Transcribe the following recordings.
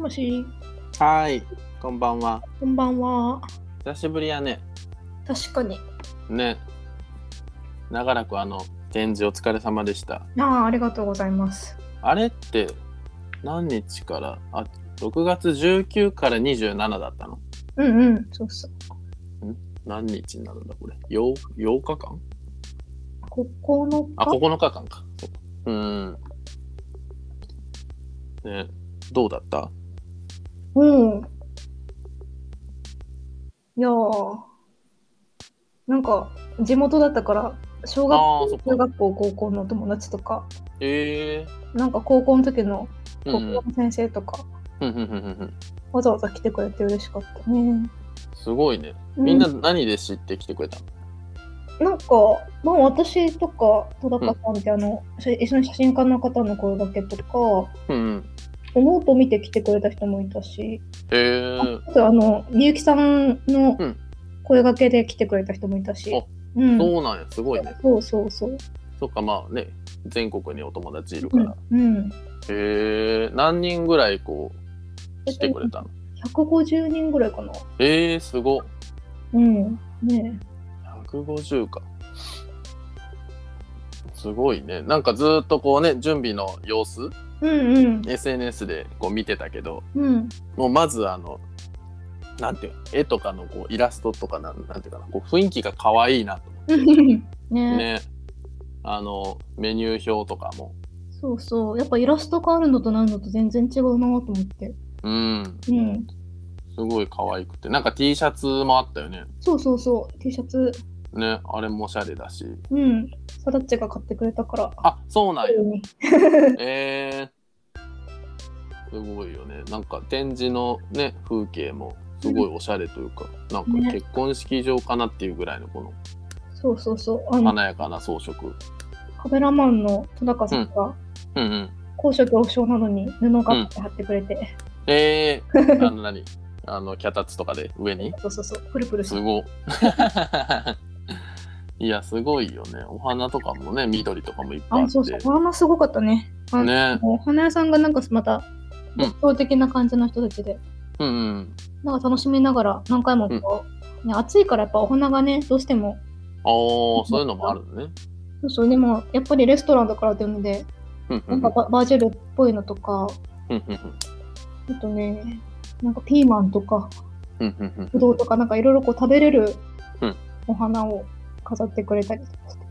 しもし、はーい、こんばんは。こんばんは。久しぶりやね。確かに。ね。長らくあの展示お疲れ様でした。ああ、ありがとうございます。あれって何日から？あ、6月19から27だったの？うんうん、そうそう。何日になるんだこれ？8, 8日間？9日？あ、9日間か。そうん。ね。どうだった？うん。いやー、なんか、地元だったから、小学あ校あ、そっか。中学校、高校の友達とか、ええなんか高校の時の高校の先生とか、うんうんうんうんうん。わざわざ来てくれて嬉しかったね。すごいね。うんみんな何で知ってきてくれたの、なんか、まあ私とか戸高さんってあの、し一緒に写真家の方の声だけとか、うんうん。ノート見て来てくれた人もいたし、へえああとあの、みゆきさんのうん声掛けで来てくれた人もいたし、あうん、そうなんや、すごいね。そうそうそう。そっか、まあね、全国にお友達いるから。うん。うん、へえ、何人ぐらいこう、来てくれたの？150人ぐらいかな。えー、すごっ。うん。ね150か。すごいね。なんかずっとこうね、準備の様子、え。うんうん。SNS でこう見てたけど、うん。もうまずあの、なんていうの絵とかのこうイラストとかなんなんていうかな、こう雰囲気が可愛いなと思ねってね。あの、メニュー表とかも。そうそう。やっぱイラストがあるのとないのと全然違うなと思って。うん、うん。すごい可愛くて。なんか T シャツもあったよね。そうそうそう。T シャツ。ね、あれもおしゃれだし。うん。サダッチが買ってくれたから。あ、そうなんや。うん えー、すごいよね。なんか展示のね、風景もすごいおしゃれというか、なんかね結婚式場かなっていうぐらいのこのそうそうそう。華やかな装飾。カメラマンの戸高さんが、うんうん。高所恐怖症なのに布を買って貼ってくれて、えー、あの何？あの、脚立とかで上に？そうそうそう。プルプル。すご。いや、すごいよね。お花とかもね、緑とかもいっぱいあっあ、そうそう。て。お花すごかったね。あね。お花屋さんがなんかまた、うん独創的な感じの人たちで、うんうん。なんか楽しみながら何回もこう、ね、暑いからやっぱお花がね、どうしても、ああ、そういうのもあるのね。そうそう、でもやっぱりレストランだからっていうので、うんうなんんかババジルっぽいのとか、うんうんあとね、なんかピーマンとか、うんうんうんぶどうとか、なんかいろいろこう食べれるうんお花を飾ってくれたりとかして。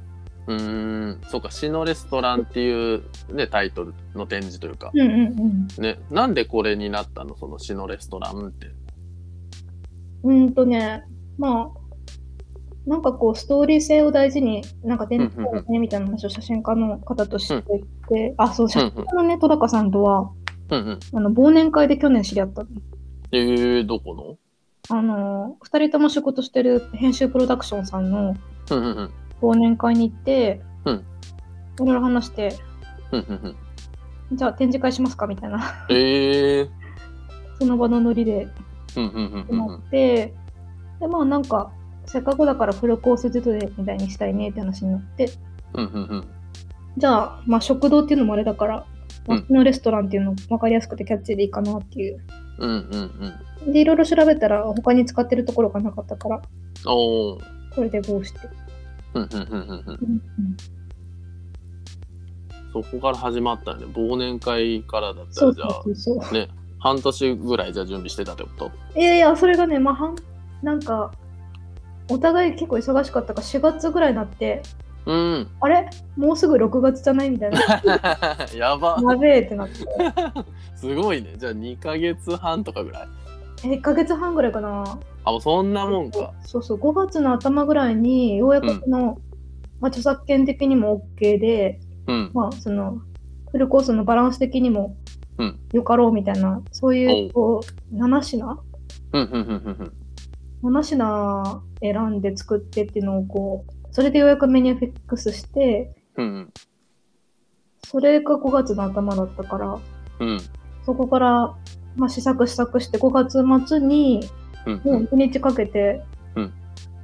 うーん、そうか、詩のレストランっていうね、タイトルの展示というか、うんうんうん。ね、なんでこれになったの？その詩のレストランって。うーんとね、まあ、なんかこう、ストーリー性を大事に、なんか展示会ねみたいな話を写真家の方としていて、あ、そう、写真家のね、戸高さんとは、うんうん。あの忘年会で去年知り合ったの。えー、どこの？あの、二人とも仕事してる編集プロダクションさんのうんうんうん。忘年会に行って、うんいろいろ話して、うんうんうん。じゃあ展示会しますかみたいな、えー、その場のノリでうんうんうん決まうんうん。って、で、まあなんか、せっかくだからフルコースデートみたいにしたいねって話になって、うんうんうん。じゃあ、まあ食堂っていうのもあれだから、うん街のレストランっていうの分かりやすくてキャッチーでいいかなっていう。うんうんうん。で、いろいろ調べたら他に使ってるところがなかったから、おー。これでこうして。うんうんうんうんうん。うんうんそこから始まったよね。忘年会からだったらじゃあそうそうそう。ね、半年ぐらいじゃあ準備してたってこと？いやいや、それがね、まあ、はんなんか、お互い結構忙しかったから、4月ぐらいになって、うん。あれ？もうすぐ6月じゃない？みたいな。やば。やべえってなって。すごいね。じゃあ2ヶ月半とかぐらい？え、1ヶ月半ぐらいかな。あ、もうそんなもんか。そうそう、5月の頭ぐらいに、ようやくその、まあ、著作権的にも OK で、うん。まあ、その、フルコースのバランス的にもうんよかろうみたいな、そういおうう、こう、7品？うんうんうんうんうん。7品選んで作ってっていうのをこう、それでようやくメニューフィックスして、うんそれが5月の頭だったから、うん。うん。そこから、まあ、試作試作して5月末にうんもう1日かけて、うん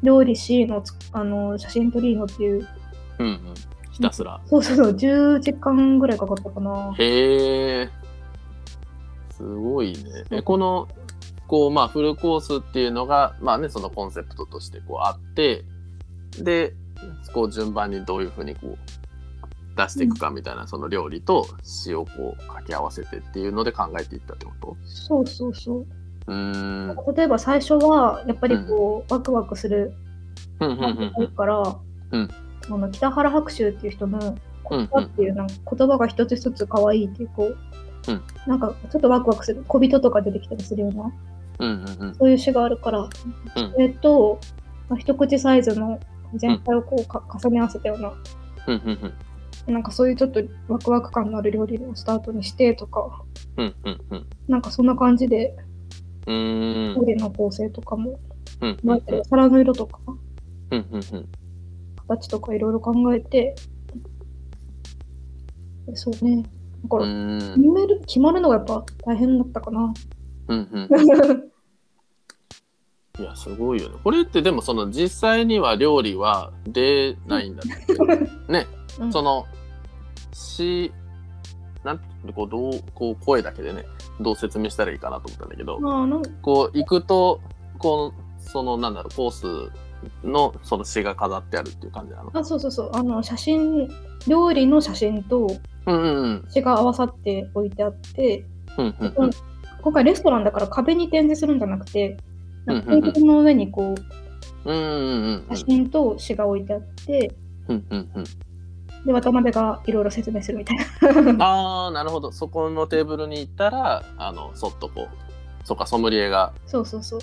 料理しのつあの写真撮りのっていう、うんうん。ひたすら。そうそうそう、10時間ぐらいかかったかな。へえ。すごいね。えこのこうまあフルコースっていうのがまあねそのコンセプトとしてこうあってでこう順番にどういうふうにこう出していくかみたいな、その料理と詩をこう掛け合わせてっていうので考えていったってこと？そうそうそう。うーん。例えば最初はやっぱりこう、ワクワクするから、うん。あの北原白秋っていう人のうん言葉っていうなんか言葉が一つ一つ可愛いっていうこう、うん。なんかちょっとワクワクする小人とか出てきたりするようなうんうんうん。そういう詩があるから、うん。それと、まあ、一口サイズの全体をこうか重ね合わせたような、うんうんなんかそういうちょっとワクワク感のある料理をスタートにしてとか、うんうんうん。なんかそんな感じでうーん。料理の構成とかも、うんうんまあ皿の色とかうんうんうん。形とかいろいろ考えて、そうね。だから、うん。決める決まるのがやっぱ大変だったかな。うんうん。いやすごいよね。これってでもその実際には料理は出ないんだって。ねうん。そのしなんてこうどうこう声だけでねどう説明したらいいかなと思ったんだけどまあなんこう行くとこうそのなんだろうコースのその詩が飾ってあるっていう感じなの。あそうそうそう。あの写真料理の写真と詩が合わさって置いてあって、うんうんうん。今回レストランだから壁に展示するんじゃなくてなんかテーブルの上にこううんうんうん。写真と詩が置いてあってうんうんうんで渡辺がいろいろ説明するみたいなああなるほどそこのテーブルに行ったらあのそっとこうそっかソムリエがそうそうそう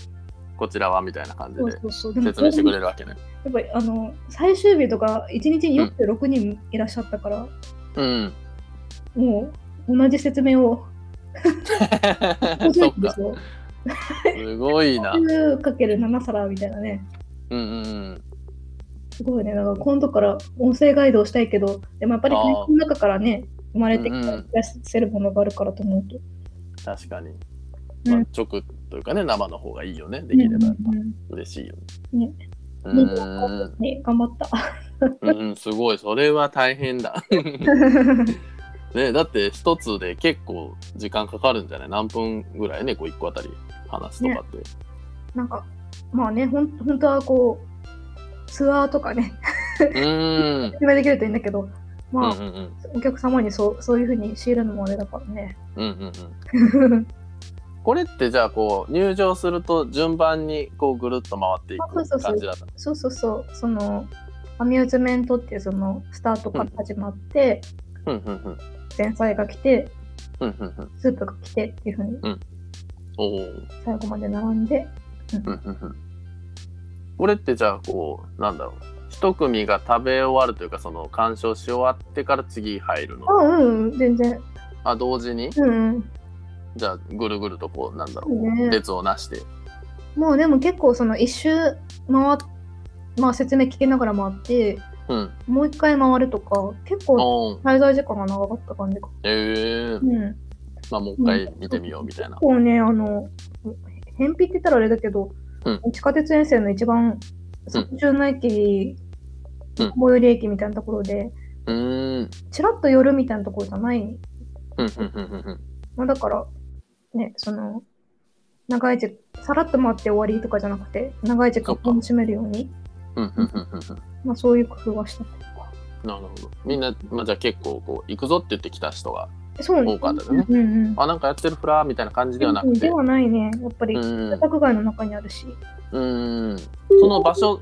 こちらはみたいな感じで説明してくれるわけね。やっぱりあの最終日とか1日に46人いらっしゃったから、うん。もう同じ説明を そっか。すごいな。10×7 皿みたいなね。うんうんうん。すごいね。だから今度から音声ガイドをしたいけど、でもやっぱりあー会社の中からね、生まれてきた出せるものがあるからと思うと。確かに。うんまあ、直というかね生の方がいいよねできればやっぱ嬉しいよねね。ね、頑張った。うんうんすごいそれは大変だ。ねだって一つで結構時間かかるんじゃない？何分ぐらいねこう一個あたり話すとかって。なんか、まあね、ほん本当はこう、ツアーとかね、うーん。説明できるといいんだけど、うんまあ、うんうんお客様にそうそういうふうに強いるのもあれだからね。うんうんうん。これってじゃあこう入場すると順番にこうぐるっと回っていくそうそうそう感じだったの？そうそうそう、その、アミューズメントっていうそのスタートから始まって、うんうんうん。前菜が来て、うんうんうん。スープが来てっていうふうに。おー。最後まで並んで、うんうんうんこれってじゃあこうなんだろう。一組が食べ終わるというかその鑑賞し終わってから次入るの。あ、うん、うん、全然。あ同時に？うん、うん。じゃあぐるぐるとこうなんだろそううね。列をなして。もうでも結構その一周回っ、まあ説明聞きながら回って、うん。もう一回回るとか、結構滞在時間が長かった感じか。えー。うん。まあもう一回見てみようみたいな。結構ね、あの、返品って言ったらあれだけど、うん地下鉄沿線の一番、最中の駅、うん最寄り駅みたいなところで、うーんちらっと寄るみたいなところじゃない。まあ、だから、ね、その、長い時さらっと回って終わりとかじゃなくて、長い時間楽しめるように、まあそういう工夫はした。なるほど。みんな、まあ、じゃあ結構こう行くぞって言ってきた人がそう多かったね。うんうんうん。あなんかやってるフラーみたいな感じではなくて。ではないね。やっぱり、うん。住宅街の中にあるし。うん。その場所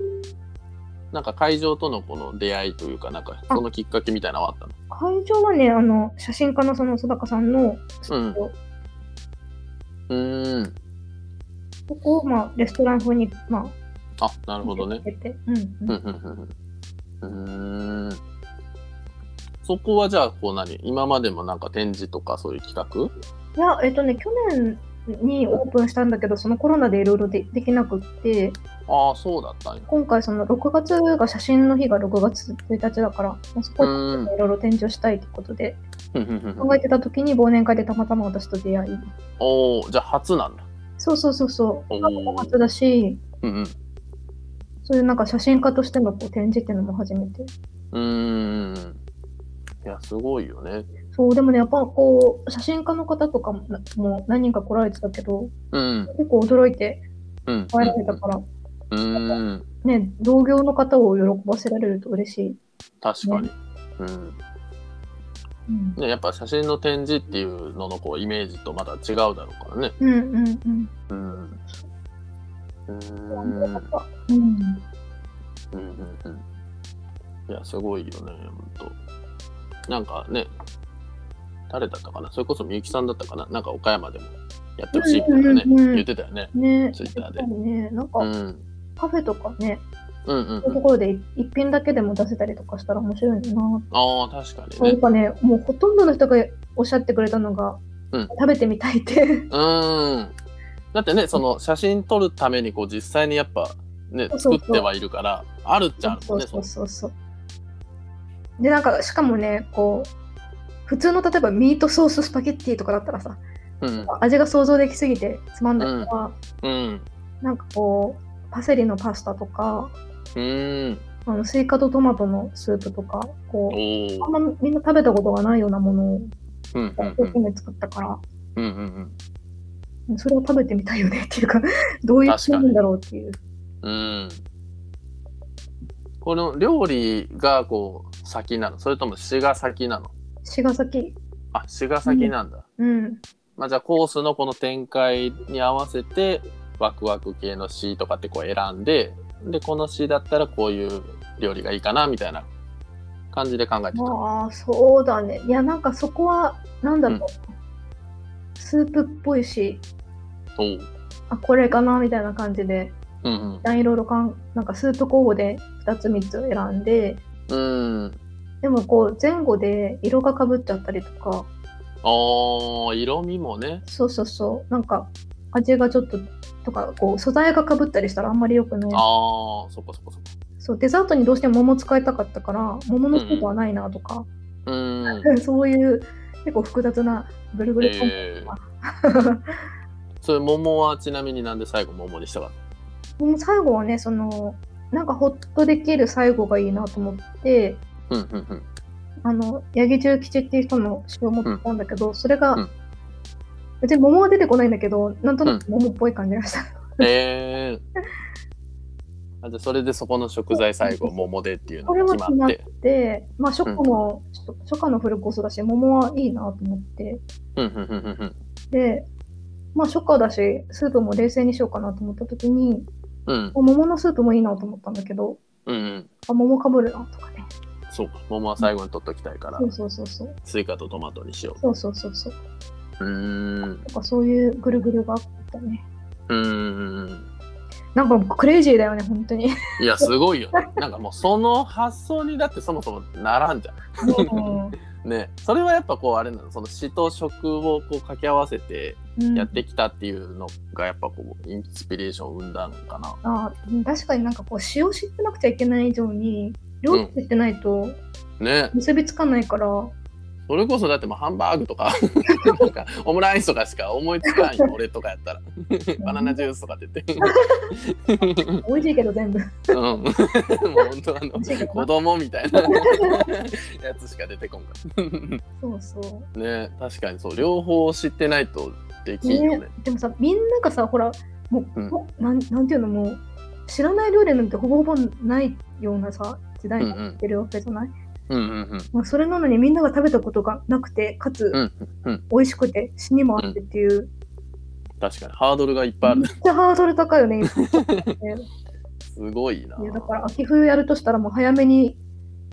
なんか会場とのこの出会いというかなんかそのきっかけみたいなのはあったの？会場はね、あの、写真家のその須高さんのスタジオ、うーん。ここを、まあ、レストラン風に、まあ、あなるほどね。うんううんんうんうん。うんそこはじゃあこう何？今までもなんか展示とかそういう企画？いや、えっとね、去年にオープンしたんだけど、そのコロナでいろいろでできなくって、ああそうだったんや。今回その6月が写真の日が6月1日だから、まあそこでうんいろいろ展示をしたいということで、考えてた時に忘年会でたまたま私と出会い。おおじゃあ初なんだ。そうそうそうそう。おー。初だし、うんうん。そういうなんか写真家としてのこう展示っていうのも初めて。うーんいや、すごいよね。そう、でもね、やっぱこう、写真家の方とかもなもう何人か来られてたけど、うん。結構驚いてうん。帰られたから、うん。ね、同業の方を喜ばせられると嬉しい。確かに。うん。うん、ね、やっぱ写真の展示っていうののこうイメージとまた違うだろうからね。うん、うん、うん。うん。うーん。うん、うんうんうん。いや、すごいよね、ほんと。なんかね、誰だったかな？それこそみゆきさんだったかな？なんか岡山でもやってほしいみたいなね、うんうんうん言ってたよね。ね、ツイッターでね、なんかうん。カフェとかね、うんうんそういうところで一品だけでも出せたりとかしたら面白いな。ああ、確かにね。なんかね、もうほとんどの人がおっしゃってくれたのが、うん食べてみたいって。うん。だってね、その写真撮るためにこう実際にやっぱね、作ってはいるから、あるっちゃあるもんね。そうそうそうそう。で、なんか、しかもね、こう、普通の例えばミートソーススパゲッティとかだったらさ、うん。味が想像できすぎてつまんないから、うん。なんかこう、パセリのパスタとか、うん。あのスイカとトマトのスープとか、こおう、あお。んまみんな食べたことがないようなものをうんうん一生懸命作ったから、うんうんうん。それを食べてみたいよねっていうか、どういう気分だろうっていう。うん。この料理がこう先なの？それとも詩が先なの？詩が先。あ詩が先なんだ。うん。まあじゃあコースのこの展開に合わせてワクワク系の詩とかってこう選んででこの詩だったらこういう料理がいいかなみたいな感じで考えてた。ああ、そうだね。いや、なんかそこは、なんだろう。スープっぽいし、おうあ、これかなみたいな感じで、うんうんいろいろかん、なんかスープ候補で2つ3つ選んで、うん。でもこう前後で色がかぶっちゃったりとか、あー色味もね。そうそうそう、なんか味がちょっと、とか、こう素材がかぶったりしたらあんまり良くない。ああそこそこそこ。そう、デザートにどうしても桃使いたかったから、桃のスープはないなとか、うん。そういう結構複雑なぐるぐるコンえー、それ桃はちなみになんで最後桃にしたかっもう最後はね、その、なんかほっとできる最後がいいなと思って、たうんうんうん。あの、八木重吉っていう人の詩を持ってたんだけど、それが、うん。別に桃は出てこないんだけど、なんとなく桃っぽい感じがした。えー、あじゃあそれでそこの食材最後桃でっていうのがは決まっ決まって。て、まあ、初夏の、初夏のフルコースだし、桃はいいなと思って、うんうんうんうんうん。で、まあ、初夏だし、スープも冷静にしようかなと思った時に、うん桃のスープもいいなと思ったんだけど、うんうん。あ、桃かぶるなとかね。そうか。桃は最後に取っときたいからそ、うそうそうそう。スイカとトマトにしよそうそうそうそう。う。うーん。とかそういうぐるぐるがあったね。うーん。なんかクレイジーだよね、本当に。いや、すごいよね。なんかもうその発想にだってそもそもならんじゃうんん。ね。それはやっぱこうあれなの。その詩と食をこう掛け合わせてうんやってきたっていうのがやっぱこうインスピレーションを生んだのかな。あうん確かになんかこう詩を知ってなくちゃいけない以上に料理知ってないとね。結びつかないから、それこそだってもうハンバーグとか なんかオムライスとかしか思いつかんよ 俺とかやったら。バナナジュースとかって。言って美味しいけど全部。うん。もう本当あの子供みたいな。やつしか出てこんかそうそね確かにそう。両方知ってないとできう。んよね。ね、でもさ、みんながさ、ほら、もう、うん。ほなんなんていうのもう、知らない料理なんてほぼほぼないようなさ、時代になってるわけじゃない、うんうんうんまあ、それなのにみんなが食べたことがなくて、かつ、うんうん美味しくて、死にもあってっていう、確かに。ハードルがいっぱいある。めっちゃハードル高いよね、今。すごいな。いやだから秋冬やるとしたらもう早めに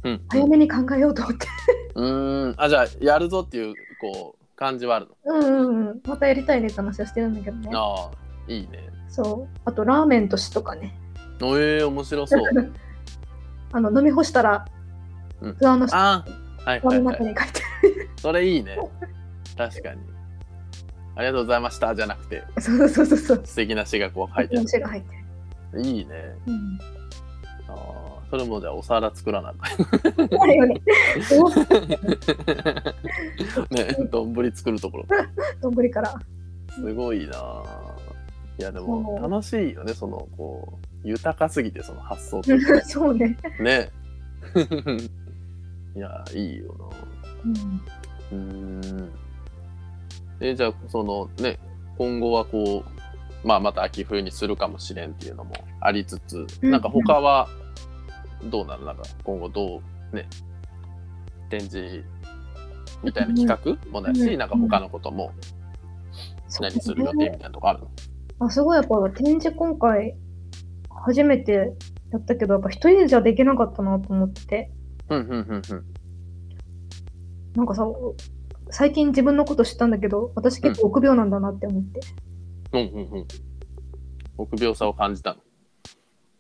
うん早めに考えようと思って。うーん。あじゃあやるぞっていうこう感じはあるの？うんうんうん。またやりたいねって話はしてるんだけどね。ああいいね。そう。あとラーメンとしとかね。おえー、面白そう。あの飲み干したらうん。の下あー。はいはいのはいそれいいね。確かに。ありがとうございました。じゃなくて、あるそうそうそうそう。素敵な詩がこう書いてあ虫が入ってる、る。いいね。うん、ああ、それもじゃあお皿作らなあかあるよね。ね、丼作るところ。丼から。すごいなあ。いやでも楽しいよね、そのこう豊かすぎてその発想というかそうね。ね。いやいいよな。うん。うん。えじゃあそのね今後はこうまあまた秋冬にするかもしれんっていうのもありつつ、うんなんか他はどうなる？なんか今後どうね展示みたいな企画もないし、うん。なんか他のことも何する予定みたいなとこあるの？あすごい。やっぱ展示今回初めてやったけどやっぱ一人じゃできなかったなと思ってうんうんうんうん。なんかさ最近自分のこと知ったんだけど私結構臆病なんだなって思って。うんうんうん。臆病さを感じたの。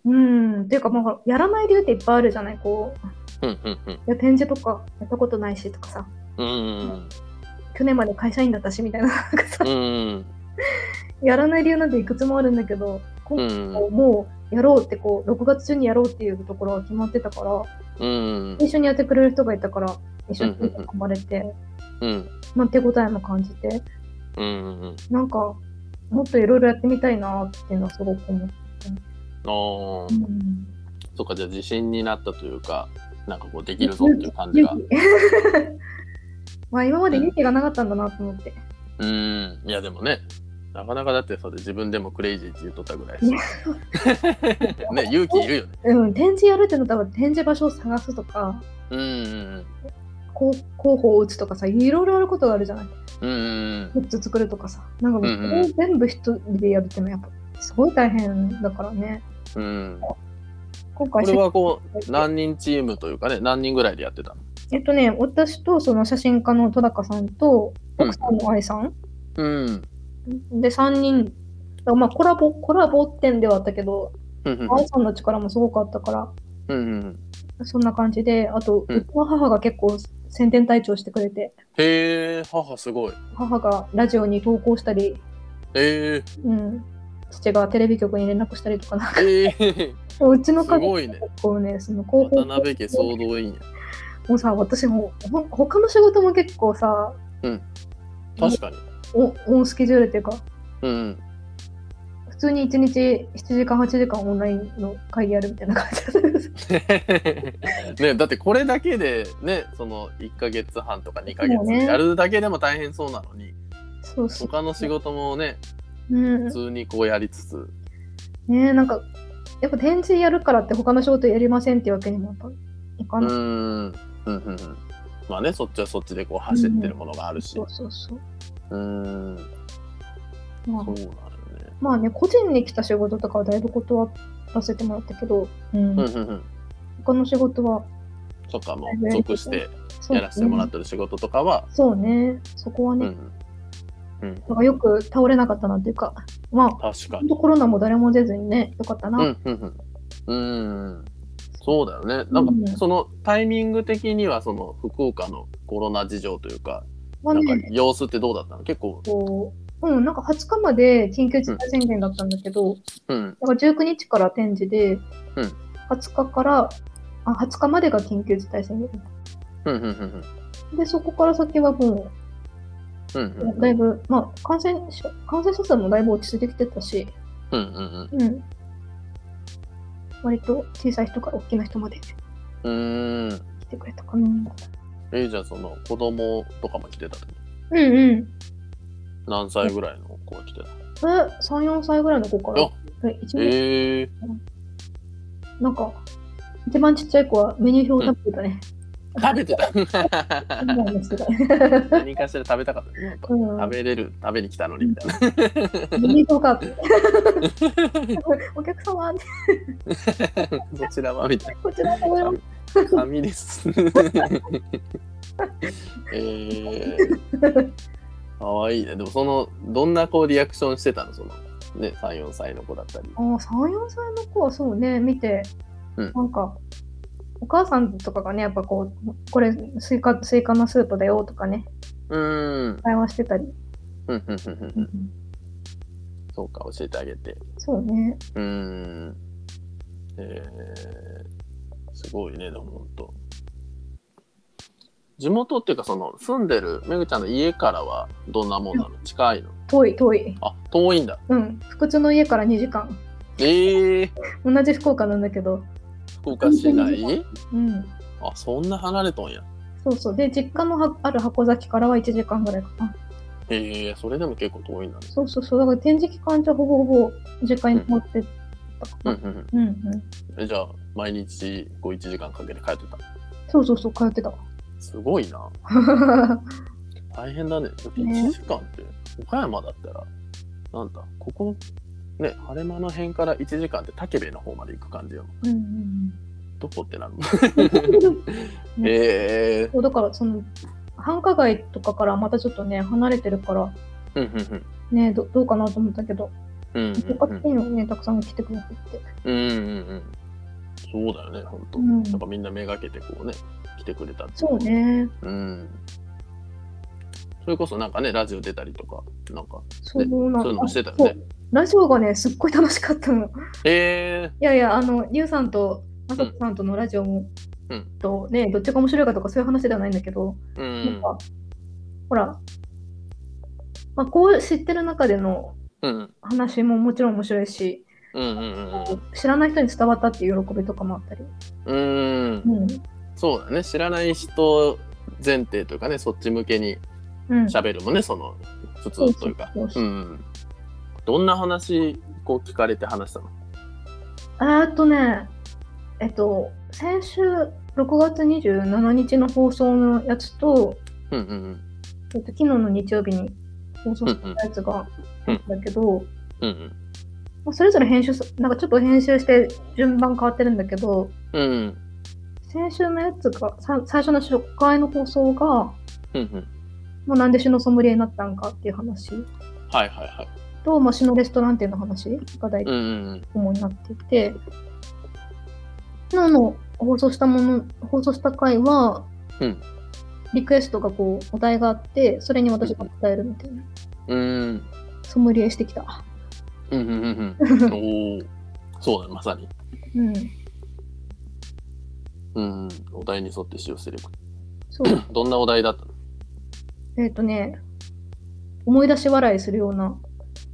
うんっていうかまあやらない理由っていっぱいあるじゃないこう。うんうんうん。いや展示とかやったことないしとかさ。うんうん去年まで会社員だったしみたいななんかさ。うんうん。やらない理由なんていくつもあるんだけど今回うんもうやろうってこう6月中にやろうっていうところは決まってたからうん。一緒にやってくれる人がいたから一緒に組まれて、うん。まあ、手応えも感じて。うん。うん。なんかもっといろいろやってみたいなっていうのはすごく思って、あー。うん、そっかじゃあ自信になったというかなんかこうできるぞっていう感じが。まあ今まで勇気がなかったんだなと思って、うん。いやでもねなかなかだってそれ自分でもクレイジーって言っとったぐらいし ね勇気いるよね。うん、展示やるってのは多分展示場所を探すとかうん候補を打つとかさいろいろあることがあるじゃない。うんうんグッズ作るとかさ。なんかもううんうん。それを全部一人でやるってのはやっぱすごい大変だからね。うん。うん今回これはこう何人チームというかね何人ぐらいでやってたの？えっとね私とその写真家の戸高さんと奥さんの愛さん、うんで3人まあコラボコラボ展ではあったけどうんうん。愛さんの力もすごくあったから。うんうんそんな感じであと、ううんちの母が結構宣伝隊長してくれて。へえ母すごい。母がラジオに投稿したり、えうん、父がテレビ局に連絡したりとかなー、えー、うちのす家族ごいね。結構ねその広報渡辺家総動員や。もうさ私もほん他の仕事も結構さ確かに。おオンスケジュールっていうかうん普通に1日7時間8時間オンラインの会議やるみたいな感じです。ね、だってこれだけでねその1ヶ月半とか2ヶ月やるだけでも大変そうなのにそうそう、他の仕事もねうん。普、通にこうやりつつ。ねなんかやっぱ展示やるからって他の仕事やりませんっていうわけにもやっぱいかうない、うんうんうんまあねそっちはそっちでこう走ってるものがあるし。そうそうそう。うーん。まあ。そうなるね。まあね個人に来た仕事とかはだいぶ断らせてもらったけど、うん。うんうんうん。他の仕事はそっかもう属してやらせてもらってる仕事とかは。そうね。そこはね、うんうん。だからよく倒れなかったなっていうか。まあ確かに。本当コロナも誰も出ずにねよかったな、うんうんうん。うんそうだよね。なんかうん。そのタイミング的にはその福岡のコロナ事情というかなんか様子ってどうだったの？結構。こううん、なんか20日まで緊急事態宣言だったんだけど、うん。だから19日から展示で、うん。20日からあ20日までが緊急事態宣言。うんうんうんでそこから先はもうんうん。うだいぶ、まあ、感染者感染者数もだいぶ落ち着いてきてたし、うんうんうん。うん、割と小さい人から大きな人までうーん来てくれたかな。えじゃあその子供とかも来てた時うんうん。何歳ぐらいの子が来てた？え、3、4歳ぐらいの子からあ。え一番ええなんか、一番ちっちゃい子はメニュー表を食べてたね。食べてた。何かしら食べたかった。ね食べれる食べに来たのにみたいな。お客様、そちらはみたいこちらのな紙です。えー、かわいいね。でもそのどんなこうリアクションしてたの？そのね34歳の子だったり。ああ、3、4歳の子はそうね、見て、うん。なんか、お母さんとかがね、やっぱこう、これスイカ、スイカのスープだよとかね、うーん会話してたり。うんうんうんうんうんそうか教えてあげてそうね。うーんえー、すごいねでもほんと地元っていうかその住んでるめぐちゃんの家からはどんなもんなの？近いの？遠い、遠い。あ遠いんだうん。福津の家から2時間。ええ同じ福岡なんだけど。福岡市内？うん。あそんな離れとんやそうそう。で、実家のはある箱崎からは1時間ぐらいかな。ええそれでも結構遠いんだね。そうそうそう。だから展示期間中ほぼほぼ実家に持ってったうんかな。うんうんうんうん。えじゃあ、毎日こう1時間かけて帰ってた？そうそうそう、通ってた。すごいな。大変だね。だってね1時間って、岡山だったら、なんだ、ここ、ね、晴れ間の辺から1時間って武部の方まで行く感じよ。うんうんどこってなるの？ええそうだから、その、繁華街とかからまたちょっとね、離れてるから、うんうんね、どどうかなと思ったけど、うん。うんよかったよね、たくさん来てくれてて。うんうんうんうん。そうだよね、本当。うんやっぱみんなめがけてこうね、来てくれたそう。ね。うん。それこそなんかね、ラジオ出たりとか、なんか、そうなんそういうのもしてたよね。ラジオがね、すっごい楽しかったの。えいやいや、あの、ゆうさんと、まさとさんとのラジオも、うんとね、どっちが面白いかとかそういう話ではないんだけど、えうん。なんか、ほら、まあ、こう知ってる中でのうん。話ももちろん面白いし、うんうんうん知らない人に伝わったっていう喜びとかもあったり。うん。うん。うん。そうだね。知らない人前提というかね、そっち向けにうん。喋るもんね、その、普通というか。そうん。どんな話、こう聞かれて話したの？えーっとね、えっと、先週6月27日の放送のやつと、うんうんえっと、昨日の日曜日に放送したやつがだけど、うん。うんまあ、それぞれ編集す、なんかちょっと編集して順番変わってるんだけど、うん。うん。先週のやつが、さ最初の初回の放送が、うんうん。まあ、なんで詩のソムリエになったんかっていう話はいはいはい。と、まあ、詩のレストラン店の話が大体うんうん主になっていて、昨日の放送したもの、放送した回は、うんリクエストがこう、お題があって、それに私が答えるみたいな。うん。うん。ソムリエしてきた。うんうんうんうん。おお。そうだね、まさに。うん。うん。お題に沿って使用すれば。そう。どんなお題だったの？えっ、とね、思い出し笑いするような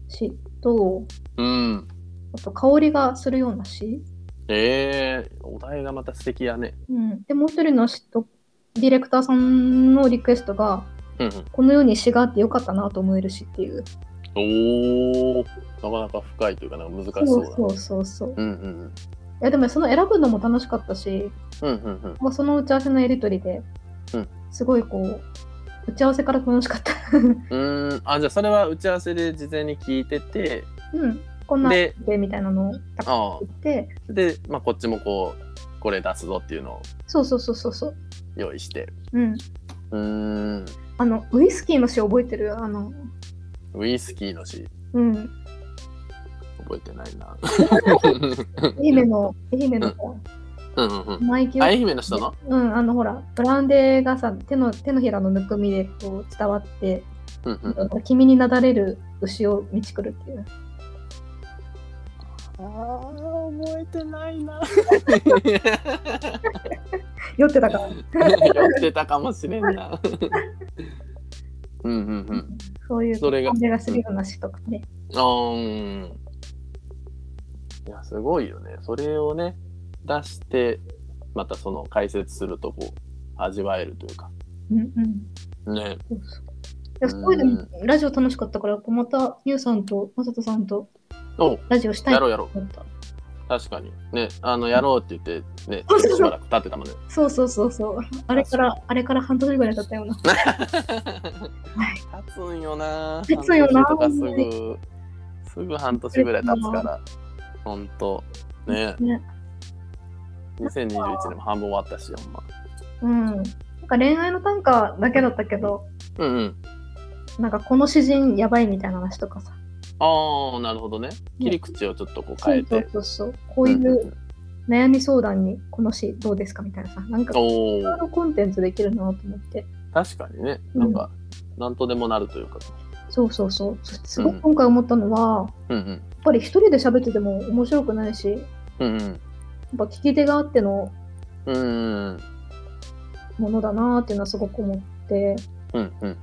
詩と、うん。あと香りがするような詩。ええお題がまた素敵やね。うん。で、もう一人の詩と、ディレクターさんのリクエストが、うんこの世に詩があってよかったなと思える詩っていう。うん。おお。なかなか深いというか、なんか難しそそううだ。そうそうそう。うんうんいやでもその選ぶのも楽しかったし、うん。うんうんうん。まあ、その打ち合わせのやり取りで、うんすごいこう、打ち合わせから楽しかった。うーん。あ、じゃあそれは打ち合わせで事前に聞いてて、うん。こんなででみたいなのをあ言って、あ。で、まあこっちもこう、これ出すぞっていうのをそうそうそうそうそう。用意して。うん。うーん。あの、ウイスキーの詩覚えてる？あの、ウイスキーの詩、うん。覚えてないな。愛媛の、愛媛のさ、うんうんうん。マイキュ愛媛の人の？うん、あのほら、ブランデーがさ、手の手のひらのぬくみでこう伝わって、うんうん。君になだれる牛を道来るっていう。ああ、覚えてないな。酔ってたから。酔ってたかもしれんな。うんうんうん。そういうそれが感じがするような詩とかね。あーうん。いや、すごいよね。それをね、出して、またその解説すると、こう、味わえるというか。うんうん。ね。そうそう。いや、すごいでも、ラジオ楽しかったから、また、ゆうさんと、まさとさんとおラジオしたいとやろうやろう。確かに。ね、あの、やろうって言って、ね、そうそうそうしばらく経ってたもんね。そうそうそうそう。あれから、あれから半年ぐらい経ったような。立つんよな。立つよなすぐ、すぐ半年ぐらい経つから。ほんと。ね。ね。2021年も半分終わったし、ほんま。うん。なんか恋愛の短歌だけだったけど、うんうん。なんかこの詩人やばいみたいな話とかさ。ああ、なるほどね。切り口をちょっとこう変えて。そうそうそう。こういんんう悩み相談にこの詩どうですかみたいなさ。なんか、おおいろいろコンテンツできるなと思って。確かにね。うんなんか、なんとでもなるというか。そうそうそう。そすごい今回思ったのは、うんうん。やっぱり一人で喋ってても面白くないし、うんうん。ぱ聞き手があってのものだなっていうのはすごく思って、うんうん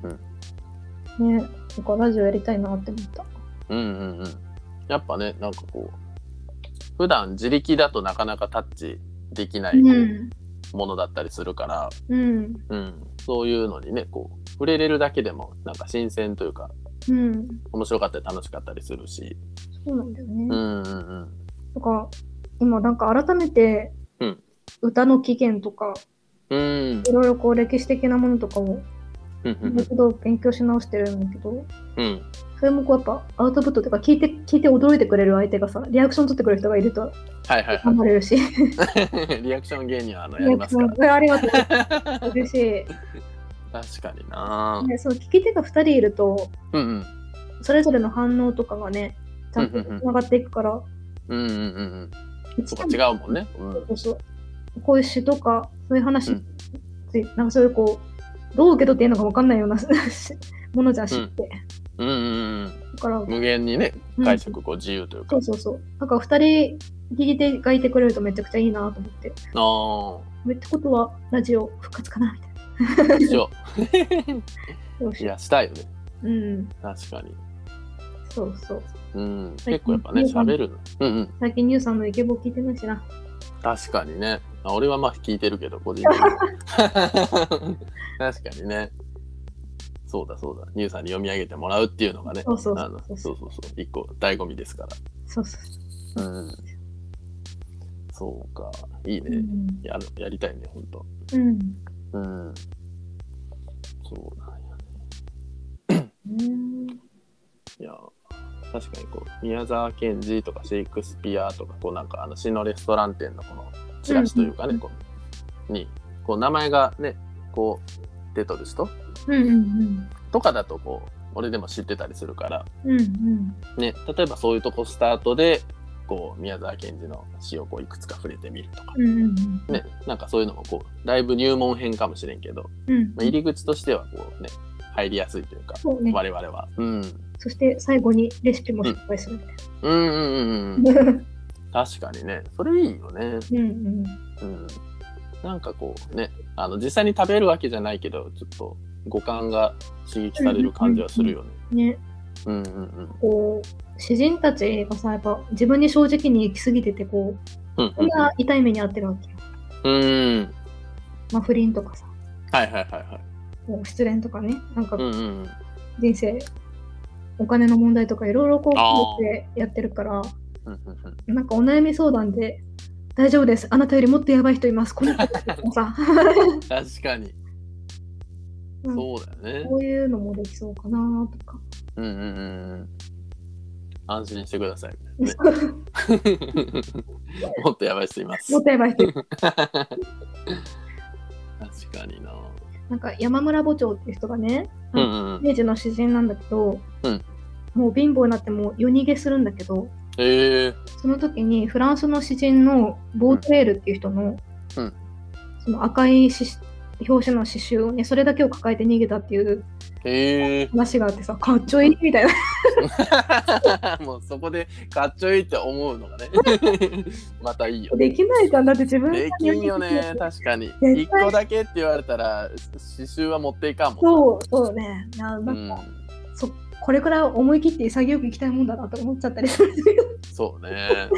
うんね、なんかラジオやりたいなって思った。うんうんうんやっぱねなんかこう普段自力だとなかなかタッチできない。ものだったりするから、うん。うん、そういうのにねこう触れれるだけでもなんか新鮮というかうん。面白かったり楽しかったりするし、そうなんだよね。うんうんうん、とか、今なんか改めてうん、歌の起源とか、うん。いろいろこう歴史的なものとかを、うんうんもう一度勉強し直してるんだけど、うん。それもこうやっぱアウトプットというか、聞いて、聞いて驚いてくれる相手がさ、リアクション取ってくれる人がいるとはいはいは頑張れるし、い リアクション芸人はあのやりますかョン、ありがとう。嬉しい。ら確かにな。でそう聞き手が2人いると、うんうん。それぞれの反応とかがね、ちゃんとつながっていくから、うんうんうんうんそこ違うもんね、うん。そうそう。こういう詩とか、そういう話うん。なんかそういうこう、どう受け取っていいのか分かんないような ものじゃん、詩って。うん。うんうんだから、無限にねうん。解釈こう自由というか。そう、そうそう。なんか2人聞き手がいてくれるとめちゃくちゃいいなと思って。あってことは、ラジオ復活かなみたいな。いやしたいよね。うん、確かに。そうそう。うん。結構やっぱね喋るの。うんうん。最近ニューさんのイケボ聞いてないしな。確かにね。あ俺はまあ聞いてるけど個人的に。確かにね。そうだそうだ。ニューさんに読み上げてもらうっていうのがね。そうそうそうそう。そうそう一個醍醐味ですかそうそうらうん。そうか。いいね、うん。やるやりたいねほんとうん。うん。そうなんやうん。いや確かにこう宮沢賢治とかシェイクスピアとかこうなんかあの詩のレストラン店のこのチラシというかね、うんこうにこう名前がねこう出とる人うんうんとかだとこう俺でも知ってたりするからうん。うんうん。ね例えばそういうとこスタートでこう宮沢賢治の詩をこういくつか触れてみるとか、うんうんうん。ねなんかそういうのもこうだいぶ入門編かもしれんけど、うん。まあ、入り口としてはこうね入りやすいというかそうね。我々は、うん、そして最後にレシピも紹介するみたいうんうんうんうんな。確かにね。それいいよね。うんうん。うん。なんかこうねあの実際に食べるわけじゃないけどちょっと五感が刺激される感じはするよね。ね、うんうんうん。こう、詩人たちがさ、やっぱ自分に正直に行き過ぎてて、こう、うんこんな痛い目に遭ってるわけよ。うんうん。まあ、不倫とかさ、はいはいはいはい。もう失恋とかね、なんかうんうん。人生、お金の問題とかいろいろこう、あーこうやってやってるから、なんかお悩み相談で、大丈夫です。あなたよりもっとやばい人います。このさ、確かにうんそうだよね。こういうのもできそうかなとか。うんうんうんうん。安心してください。ね、もっとやばい人います。もっとやばい人。確かにな。なんか山村墓長っていう人がね。明治の詩人なんだけど、うん。もう貧乏になってもう夜逃げするんだけど、ええ。その時にフランスの詩人のボートレールっていう人の,、うん。その赤いし表紙の刺繍をね、それだけを抱えて逃げたっていうええ。話があってさ、かっちょい？いみたいな。もうそこでかっちょいいって思うのがね。またいいよね。できないじゃん。だって自分できんよね。確かに。対。一個だけって言われたら刺繍は持っていかんもんそう、そうね。なんか、ん、そこれくらい思い切って潔くいきたいもんだなと思っちゃったりする。そうね。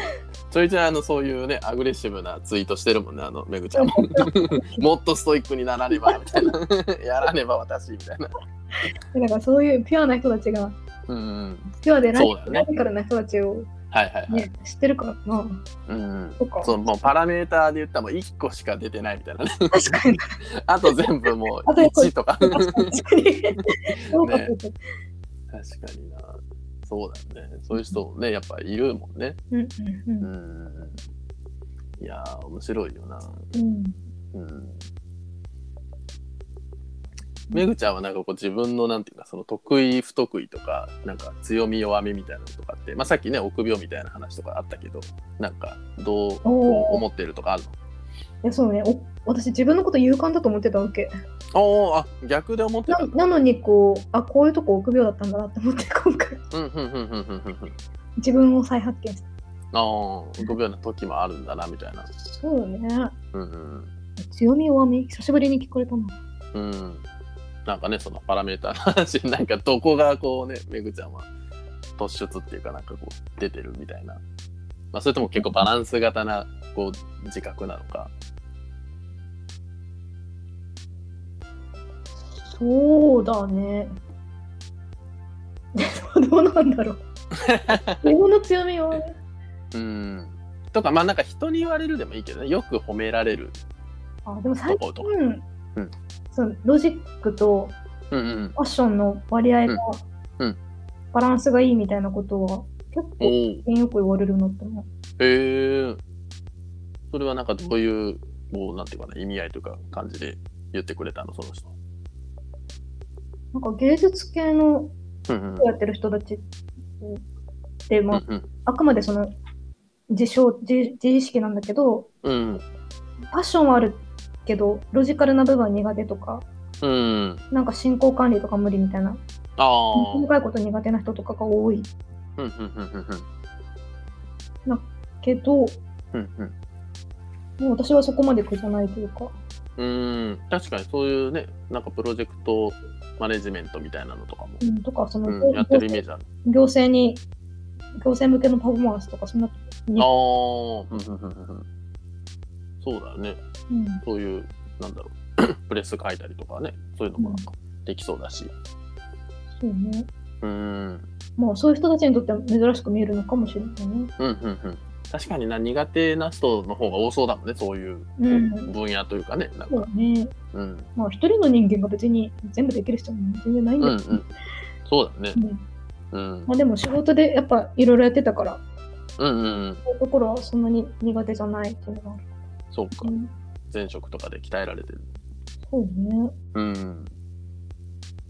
ちょいちょいあのそういうねアグレッシブなツイートしてるもんねあのめぐちゃん。も もっとストイックにならねばみたいな。やらねば私みたいな。だからそういうピュアな人たちが、うんうん。ピュアでラそうだよね。ラディカルな人たちを、はいはいはい、ね知ってるからな。うんうん。とか。そうもうパラメーターで言ったらもう1個しか出てないみたいなね。確かに。あと全部もうあと1とか。確かに。そうかね確かにな。そうだよね。そういう人ね、やっぱいるもんね。うんうんううんん。いやー、面白いよな。うんうん。めぐちゃんはなんかこう自分のなんていうかその得意不得意とかなんか強み弱みみたいなのとかって、まあ、さっきね臆病みたいな話とかあったけどなんかどう思ってるとかあるいやそうね。お私自分のこと勇敢だと思ってたわけ。のおおあ逆で思ってなた。なのにこうあこういうとこ臆病だったんだなって思って 今回。うんうんうんうんうんうん。うん自分を再発見した。ああ臆病な時もあるんだなみたいな。そうよね。うんうん。強み弱み。久しぶりに聞かれたな。うん、なんかねそのパラメーターの話 なんかどこがこうねめぐちゃんは突出っていうかなんかこう出てるみたいな、まあ、それとも結構バランス型なこう自覚なのか。そうだね。どうなんだろう。英の強みは？うん。とかまあなんか人に言われるでもいいけどねよく褒められる。あでも最近、うん、そのロジックとファッションの割合のバランスがいいみたいなことは結お構およく言われるなって思う。へえ。それはなんかどういうこうなんていうかな意味合いというか感じで言ってくれたのその人。なんか芸術系のやってる人たちって、まあ、うんうん。あくまでその自称自自意識なんだけどうんパッションはあるけどロジカルな部分は苦手とかうんなんか進行管理とか無理みたいな。細かいこと苦手な人とかが多いうんうんうんうんけどうんうん。もう私はそこまで苦じゃないというか。うん。確かにそういうねなんかプロジェクトマネジメントみたいなのとかも、うん、とかその、うん、やってるイメージある。行政に行政向けのパフォーマンスとかそんなにああ、うんうんうんうん。そうだよね。うん。そういう、なんだろう、プレス書いたりとかね、そういうのもなんかできそうだし。そうね。うーん、まあそういう人たちにとっては珍しく見えるのかもしれないねうん、うん、うん。確かにな、苦手な人の方が多そうだもんね、そういううん分野というかね。なんかそうねうん、まあ一人の人間が別に全部できる人も全然ないんうん、だけど、うん。そうだね。うんうん、まあ、でも仕事でやっぱいろいろやってたからうん、うん、うん。そういうところはそんなに苦手じゃないっていうのがそうかう。ん、前職とかで鍛えられてる。そうねうん。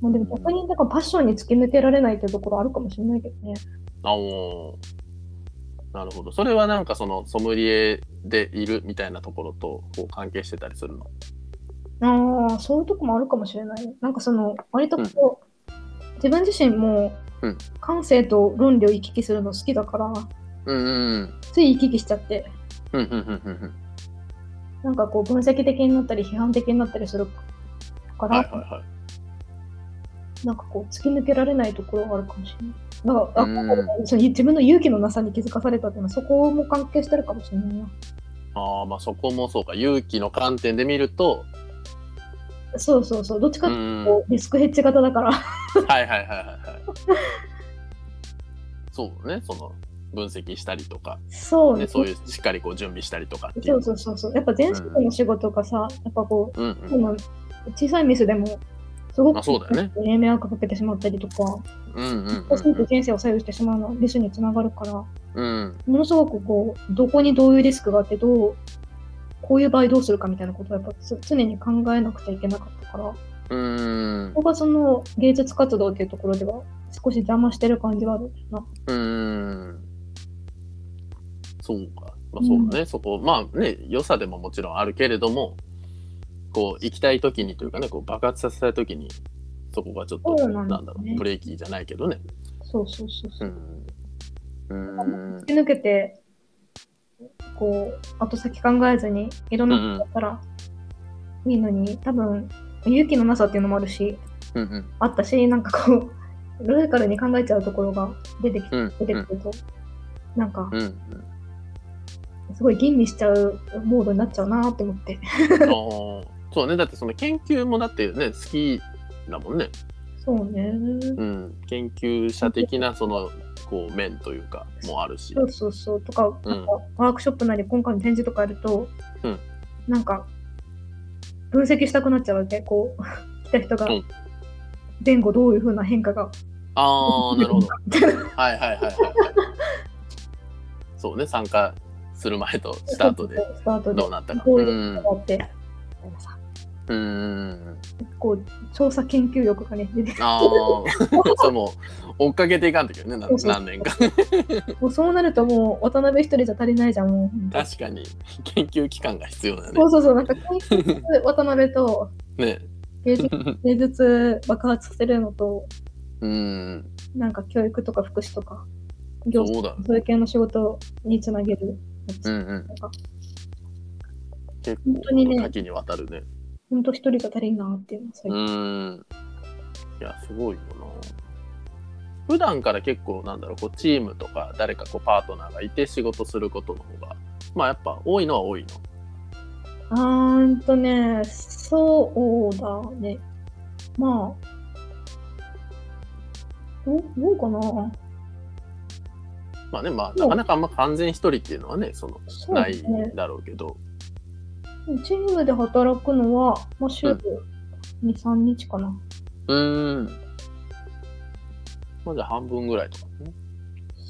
まあでも逆になんかパッションに突き抜けられないっていうところあるかもしれないけどね。あおーなるほど。それはなんかそのソムリエでいるみたいなところとこう関係してたりするの？ああそういうとこもあるかもしれない。なんかその割とこう、自分自身もうん。感性と論理を行き来するの好きだからうんうん。つい行き来しちゃって。うんうんうんうんうん。なんかこう分析的になったり批判的になったりするから、はいはいはい。なんかこう突き抜けられないところがあるかもしれない。だから、あうんその自分の勇気のなさに気づかされたっていうのはそこも関係してるかもしれないな。ああまあそこもそうか勇気の観点で見るとそうそうそう、どっちかってうんいうとリスクヘッジ型だから。はいはいはいはいはい。そうねその分析したりとか、そうね、そういうしっかりこう準備したりとかそううそうそうそう。やっぱ前職の仕事がさ、やっぱこうんう、うんその小さいミスでも、すごくあそうだよね。迷惑かけてしまったりとか、うんうんうんそうすると人生を左右してしまうのはミスにつながるから、うん。ものすごくこう、どこにどういうリスクがあって、どう、こういう場合どうするかみたいなことをやっぱつ常に考えなくちゃいけなかったから、うん。ここがその芸術活動っていうところでは少し邪魔してる感じはあるな。うん。そうか。まあそうだね、そこまあね良さでももちろんあるけれどもこう行きたい時にというかねこう爆発させたい時にそこがちょっとなんだね。なんだろうブレーキじゃないけどね。そうそうそうそう。う。ん。うん。突き抜けて、こう、後先考えずにいろんなことやったらいいのに、多分、勇気のなさっていうのもあるし、うんうん。あったし、なんかこう、ロジカルに考えちゃうところが出てきうん出てくると、なんか、うんうん。すごい吟味しちゃうモードになっちゃうなって思って。そうね。だってその研究もだってね好きだもんね、そうね。うん、研究者的なそのこう面というかもあるし。そうそうそう。とか、うん。なんかワークショップなり今回の展示とかやると、うん。なんか、分析したくなっちゃうわけ。こう、来た人がうん。前後どういうふうな変化が。ああなるほど。はいはいはいそうね。参加する前とスタートでスタートで。どうなったか。って、みたいなさうん。こう、調査研究力がね、出てああ それも追っかけていかんときね何年か。もうそうなるともう渡辺一人じゃ足りないじゃん、もう。確かに。研究期間が必要だよね。そうそうそう、なんか研究渡辺とね。芸術芸術爆発させるのと、うん。なんか教育とか福祉とか、行そうだそういう系の仕事につなげるやつ。うんうん。結本当にね構多岐にわたるね本当一人じゃ足りんなっていうのは最う近ん。いやすごいよな。普段から結構なんだろうこうチームとか誰かこうパートナーがいて仕事することの方が。まあやっぱ多いのは多いの。あーんとね、そうだね。まあ、どうどうかな。まあね、まあ、なかなかあんま完全一人っていうのはね、その、そうないですね。だろうけど、チームで働くのは、まあ、週うん2、3日かな。うーん。まあじゃあ半分ぐらいとかね。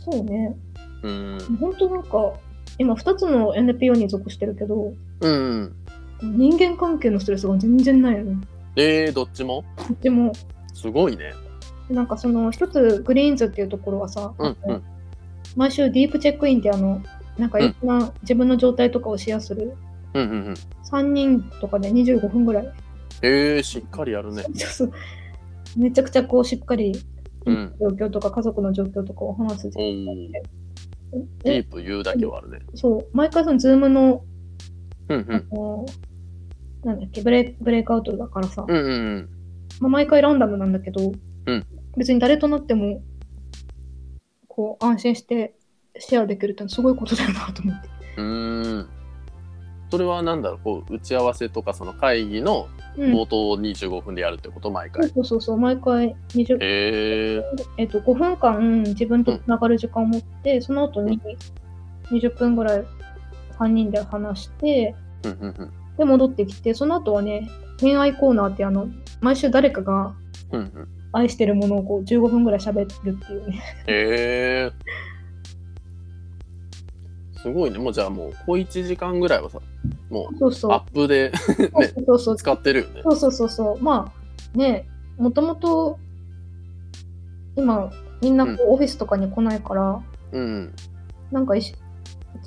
そうね。うーん。本当なんか、今2つの NPO に属してるけど、うん。人間関係のストレスが全然ないよね。えー、どっちも？でも、すごいね。なんかその一つグリーンズっていうところはさ、うんうん毎週ディープチェックインってあの、なんかいろんな自分の状態とかをシェアする、うんうんうん。3人とかで25分ぐらい。えー、しっかりやるね。そうそうめちゃくちゃこうしっかりうん。状況とか家族の状況とかを話すおー。デ、ディープ言うだけはあるね。そう、毎回そのズームの、うんうん。あのなんだっけブレイ、ブレイクアウトだからさ、うんうんうん。まあ、毎回ランダムなんだけど、うん別に誰となっても、こう安心してシェアできるってすごいことだよなと思って。うーん。それはなんだろう、こう、打ち合わせとか、その会議のうん冒頭を25分でやるってこと、毎回。そうそうそう、毎回20、へええっと、5分間自分とつながる時間を持って、その後に20分ぐらい3人で話して、ー。うんうんうん。で、戻ってきて、その後はね、恋愛コーナーってあの、毎週誰かがうんうん。愛してるものをこう15分ぐらい喋るっていうね。へえすごいね。もうじゃあもう、小1時間ぐらいはさ、もそうそうう。アップでねそうそう使ってるよね。そうそうそうそう。まあね、もともと今みんなこうオフィスとかに来ないから、うん。なんかチ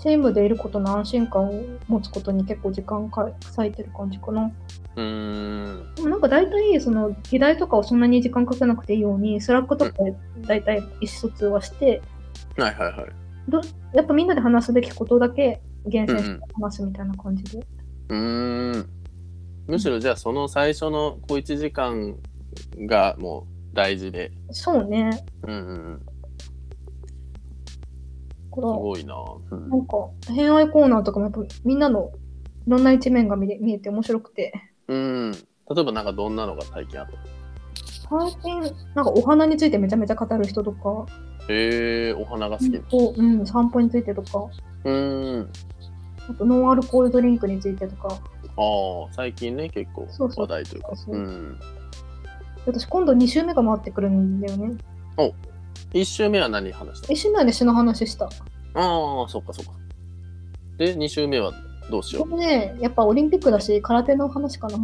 ームでいることの安心感を持つことに結構時間か割いてる感じかな。うーん。でもなんか大体その議題とかをそんなに時間かけなくていいように、スラックとかで大体意思疎通はして、はいはいはい。どやっぱみんなで話すべきことだけ厳選して話すみたいな感じで。うーん。むしろじゃあその最初の小1時間がもう大事で。そうね。うんうんすごいな。うんなんか、偏愛コーナーとかもやっぱみんなのいろんな一面が見れ見えて面白くて、うん。例えばなんかどんなのが最近あった？最近、なんかお花についてめちゃめちゃ語る人とか、へえお花が好き。うん、散歩についてとか、うーん。あとノンアルコールドリンクについてとか、ああ、最近ね、結構話題というか。そううん。私今度2週目が回ってくるんだよね。一周目は何話した1週目はね、詩の話した。ああ、そっかそっか。で、二週目はどうしよこれね、やっぱオリンピックだし、空手の話かな。う。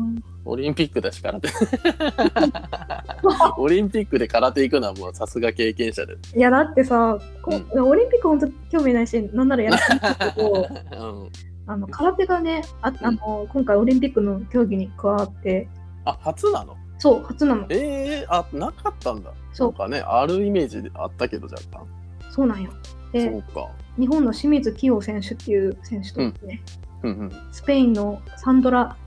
オリンピックだし空手。オリンピックで空手行くのはもうさすが経験者で。いや、だってさ、こオリンピック本当興味ないし、なんならやらないけど、うん。あの空手がねああの、今回オリンピックの競技に加わって、あ、初なの？そう、初なの。ええあ、なかったんだ。そなんかね、あるイメージであったけど、若干。そうなんよ。そで、うか。日本の清水希容選手っていう選手とですね、うんうん。スペインのサンドラ・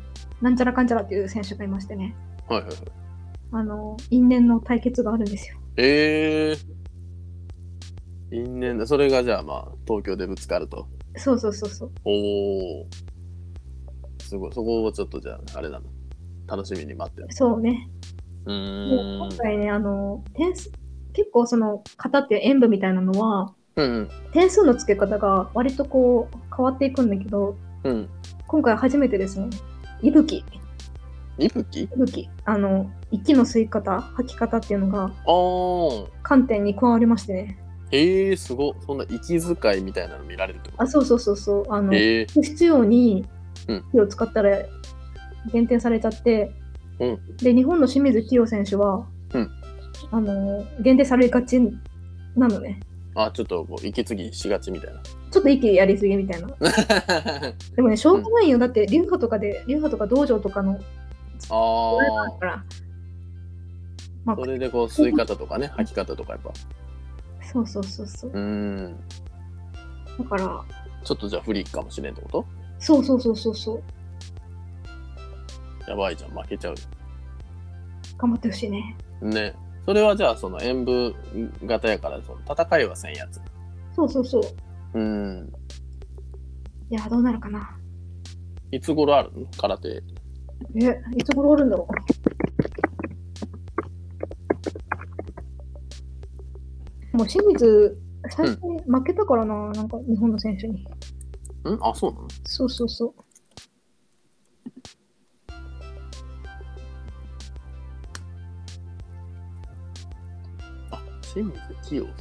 なんちゃらかんちゃらっていう選手がいましてね、はいはいはい。あの、因縁の対決があるんですよ。ええ因縁だ。それがじゃあまあ、東京でぶつかると。そうそうそうそう。おお。すごい。そこをちょっとじゃあ、あれなの。楽しみに待ってる。そうね。うでーん。今回ね、あの、点数、結構その、型っていう演舞みたいなのは、うん点数の付け方が割とこう、変わっていくんだけど、うん。うん。今回初めてですね、息吹、いぶき息吹、あの、息の吸い方、吐き方っていうのが、ああ。観点に加わりましてね。へえ、すごい。そんな息遣いみたいなの見られるってこと？あ、そうそうそうそう。あの、へえ。不必要にうん火を使ったら減点されちゃって、うんで日本の清水希容選手は、うんあの減点されがちなのねあ、ちょっとこう息継ぎしがちみたいな。ちょっと息やりすぎみたいな でもねしょうがないよ、だって流派とかで流派とか道場とかのあだからまあ。それでこう吸い方とかね、吐き方とかやっぱ。そうそうそうそううーん。だからちょっとじゃあ不利かもしれんってこと？そうそうそうそうそうやばいじゃん、負けちゃう。頑張ってほしいねね。それはじゃあその演武型やからその戦いはせんやつ。そうそうそう。うん。いやどうなるかな。いつ頃ある？の空手。えいつ頃あるんだろう。もう清水、最初に負けたからな、うん、なんか日本の選手に。うん？あ、そうなの？そうそうそう。清水清さん。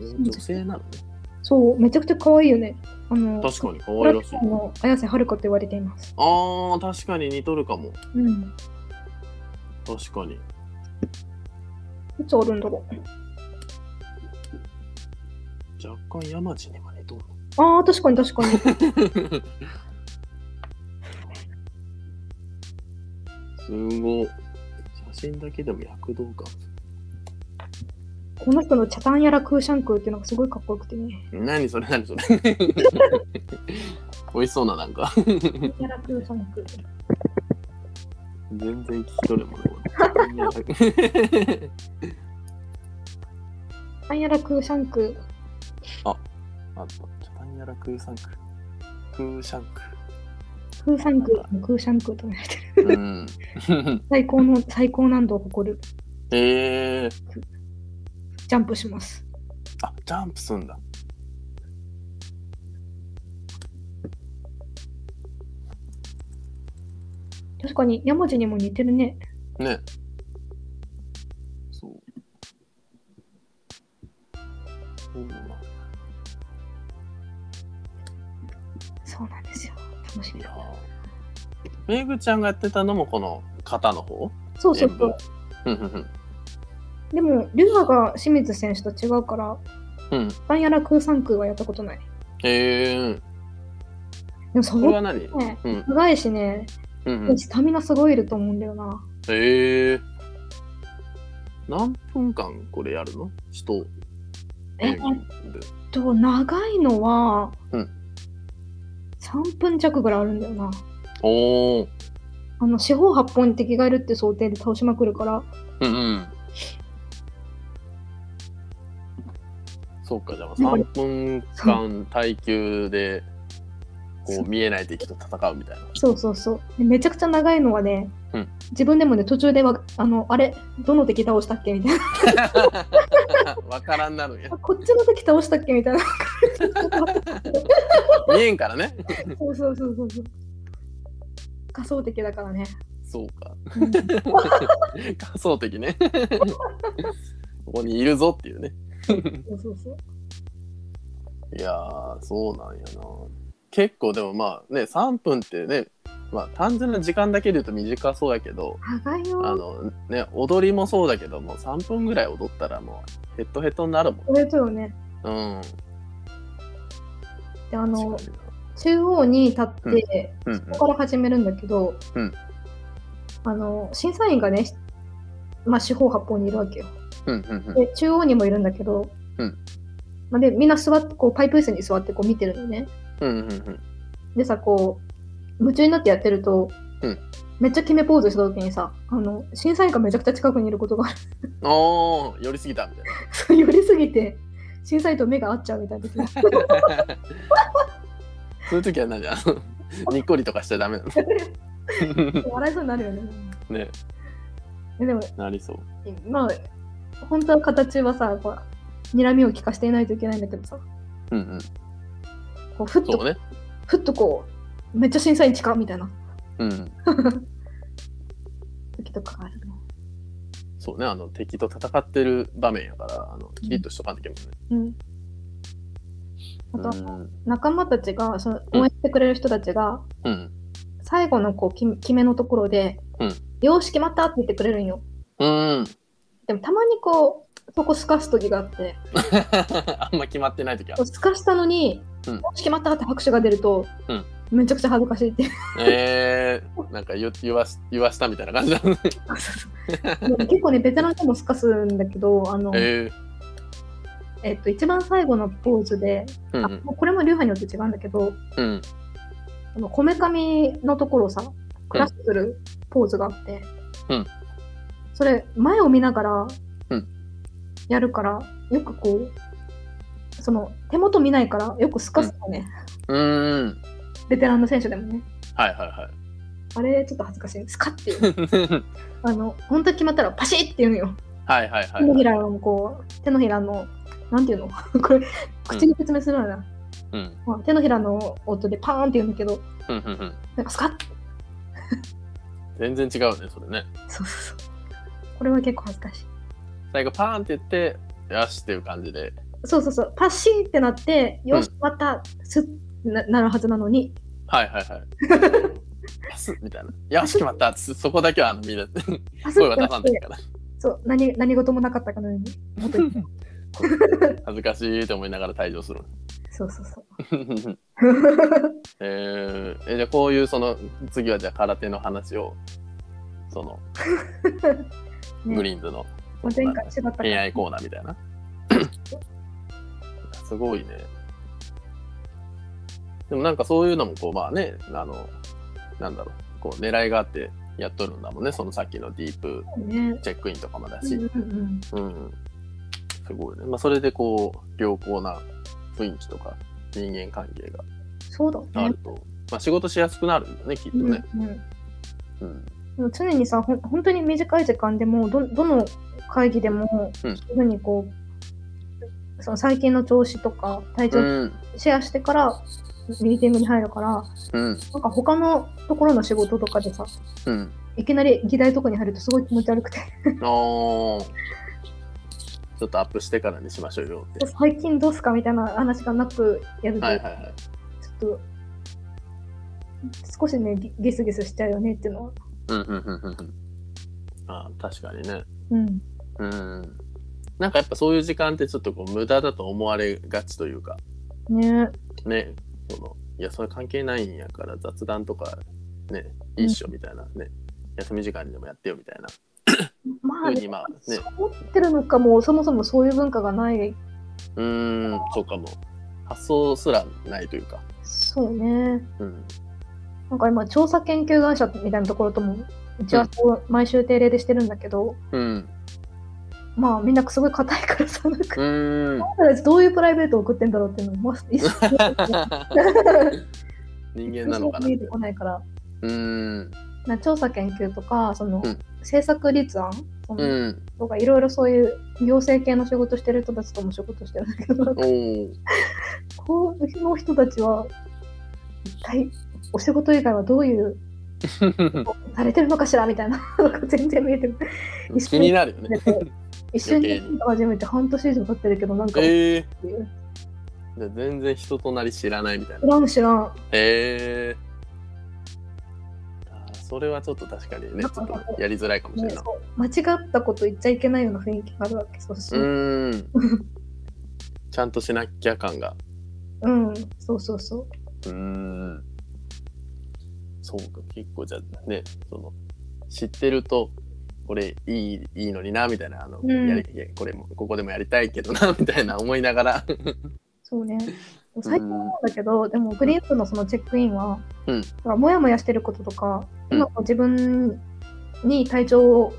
うん女性なのね。そう、めちゃくちゃ可愛いよね。あの、確かに可愛らしい。あの綾瀬はるかと言われています。あー、確かに似とるかも。うん。確かに。いつあるんだろ若干山地にも似とる。う？ああ、確かに確かに。すごい。写真だけでも躍動感。この人のチャタンヤラクーシャンクーっていうのがすごいかっこよくてね。何それ何それ 美味しそうななんか。チャタンヤラクーシャンクー。全然聞き取るもんね。チャタンヤラクーシャンクー。あった。チャタンヤラクーサンク。クーシャンク。クーシャンクー、クーシャンクーと言われてる。うん。最高の、最高難度を誇るえー。ジャンプします。あ、ジャンプすんだ。確かに山地にも似てるね。ね。そう。そうなんだそうなんですよ。楽しみだ。ーめぐちゃんがやってたのもこの肩の方？そうそうそう。うんうんうんでも、リュウが清水選手と違うから、うん。バンヤラクーサンクーはやったことない。えー、でも、それは何？ね、うん長いしね、うんうん。スタミナすごいいると思うんだよな。えー、何分間これやるの？人え演技で。と、長いのは、うん3分弱ぐらいあるんだよな。おー。あの、四方八方に敵がいるって想定で倒しまくるから、うんうん。そうか、じゃあ3分間耐久でこう見えない敵と戦うみたいな。そうそうそう。でめちゃくちゃ長いのはね、うん自分でもね、途中では、あの、あれ、どの敵倒したっけ？みたいな。わからんなるんやあ。こっちの敵倒したっけ？みたいな。見えんからね。そうそうそうそうそう。仮想敵だからね。そうか。うん 仮想敵ね。ここにいるぞっていうね。そうそうそう。いやー、そうなんやな。結構でもまあね、3分ってね、まあ単純な時間だけで言うと短そうやけど、長いよ。あのね、踊りもそうだけども、3分ぐらい踊ったらもうヘッドヘッドになるもん。これとよね。うん。で、あの確、かにな中央に立って、うんうんそこから始めるんだけど、うんあの、審査員がね、まあ、四方八方にいるわけよ。うんうんうんで、中央にもいるんだけど、うんまあ、で、みんな座って、こう、パイプ椅子に座ってこう見てるのね。うんうんうんでさ、こう、夢中になってやってると、うんめっちゃ決めポーズした時にさ、あの、審査員がめちゃくちゃ近くにいることがある。おー、寄りすぎたみたい そう寄りすぎて、審査員と目が合っちゃうみたいな時。そういう時は何？あの、にっこりとかしちゃダメなの？笑いそうになるよね。ね、えでも、なりそう。まあ、本当は形はさ、こう、睨みを利かしていないといけないんだけどさ、うんうん。こうふっと、ね。ふっとこう、めっちゃ審査員近みたいなうん。時とかがあるね。そうね、あの、敵と戦ってる場面やから、あの、キリッとしとかんといけないね。うん。あと、うん仲間たちが、その応援してくれる人たちが、うん。最後のこう決め決めのところで、うんよーし決まったって言ってくれるんよ。うん。でもたまにこう、そこすかす時があって、あんま決まってない時は。すかしたのに、うんよし決まったって拍手が出ると、うんめちゃくちゃ恥ずかしいっていう。えー、なんか言言わし言わしたみたいな感じだね。結構ね、ベテランでもすかすんだけど、あの、ええっと、一番最後のポーズで、ー、うんうこれも流派によって違うんだけど、うん。こめかみのところをさ、クラッシュするポーズがあって、うんそれ、前を見ながらうんやるから、よくこう、その手元見ないから、よくすかすのね、うーん。ベテランの選手でもね。はいはいはい。あれ、ちょっと恥ずかしい。スカッていう。あの、本当に決まったらパシッって言うのよ。はいはいはい手のはい。ひらのこう、手のひらのなんていうの？これ、口に説明するのはな。うん。まあ、手のひらの音でパーンって言うんだけど、うんうんうん。なんかスカッ全然違うね、それね。そうそうそう。これは結構恥ずかしい。最後パーンって言って、よしっていう感じで。そうそうそう。パッシーってなって、よし、また、すっななるはずなのに、はいはいはい。パスみたいな。よし決まったそそこだけはあのみんなパス声は出さいいから。そう、何何事もなかったかのように、恥ずかしいと思いながら退場する。そうそうそう。えー、えじゃあこういうその次はじゃあ空手の話をそのねグリーンズの前回違ったから恋愛コーナーみたいな。すごいね。でもなんかそういうのもこうまあねあのなんだろうこう狙いがあってやっとるんだもんねそのさっきのディープね。チェックインとかもだし、うんうんうん。うん、すごいね。まあそれでこう良好な雰囲気とか人間関係がそうだねある。と、まあ仕事しやすくなるよねきっとうんね。うんうんでも常にさ、ほん本当に短い時間でも、どどの会議でも、うんそういうふうにこう、その最近の調子とか、体調うんシェアしてから、ミーティングに入るから、うんなんか他のところの仕事とかでさ、うん。いきなり議題とかに入るとすごい気持ち悪くて、ちょっとアップしてからにしましょうよって。最近どうすかみたいな話がなくやると、はいはいはい。ちょっと、少しね、ギギスギスしちゃうよねっていうのは。うんうんうんうんうん。あー確かにね。うん。うん。なんかやっぱそういう時間ってちょっとこう無駄だと思われがちというか、ねね、その、いや、それ関係ないんやから雑談とか、ね、いいっしょみたいなね、休み時間にでもやってよみたいな。まあ、ふうにまあねそう思ってるのかも、そもそもそういう文化がない。うーん、そうかも。発想すらないというか。そうね。うん。なんか今、調査研究会社みたいなところとも、うちはそう毎週定例でしてるんだけど、うん。まあみんなすごい硬いからさ、なんか、うーん。どういうプライベートを送ってんだろうっていうのも、まあ、一切人間なのかな見えてこないから、うーん。な調査研究とか、その、うん政策立案そのうん。とか、いろいろそういう行政系の仕事してる人たちとも仕事してるんだけど。この人たちは、一体、お仕事以外はどういう、されてるのかしらみたいな、なんか全然見えてない。気になるよね。一緒に始めて半年以上経ってるけど、なんか、ええじゃあ全然人となり知らないみたいな。知らん知らん。えーそれはちょっと確かにね、ちょっとやりづらいかもしれねない。間違ったこと言っちゃいけないような雰囲気があるわけ。そうしうーん。ちゃんとしなきゃ感が。うん、そうそうそう。うーん。そうか、結構じゃあね、その、知ってると、これいいいいのにな、みたいな、あの、うん。やりこれも、ここでもやりたいけどな、みたいな思いながら。そうね。最近思うんだけど、でもグリーンプのそのチェックインは、うん。だからモヤモヤしてることとか、うん。今自分に体調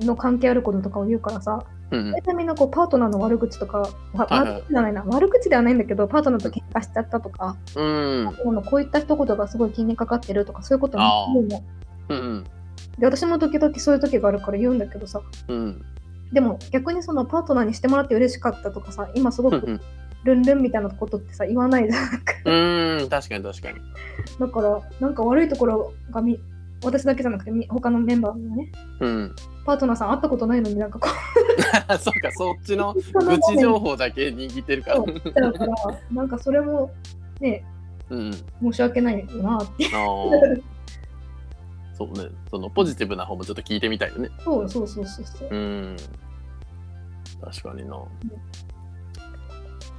の関係あることとかを言うからさ、うん大体みんなこうパートナーの悪口とか、悪口じゃないな、悪口ではないんだけど、パートナーと喧嘩しちゃったとか、うん。こういった一言がすごい気にかかってるとか、そういうことをあー言うの。うん。で、私も時々そういう時があるから言うんだけどさ、うん。でも逆にそのパートナーにしてもらって嬉しかったとかさ、今すごくうん。ルンルンみたいなことってさ、言わないじゃん。うん。確かに確かに。だから、なんか悪いところがみ私だけじゃなくてみ他のメンバーのね、うん。パートナーさん会ったことないのになんかこ そうか、そっちの う、愚痴情報だけ握ってるから。だから、なんかそれもね、うん。申し訳ないなって。そうね。そのポジティブな方もちょっと聞いてみたいよね。そうそうそうそうそう。うん。確かにな。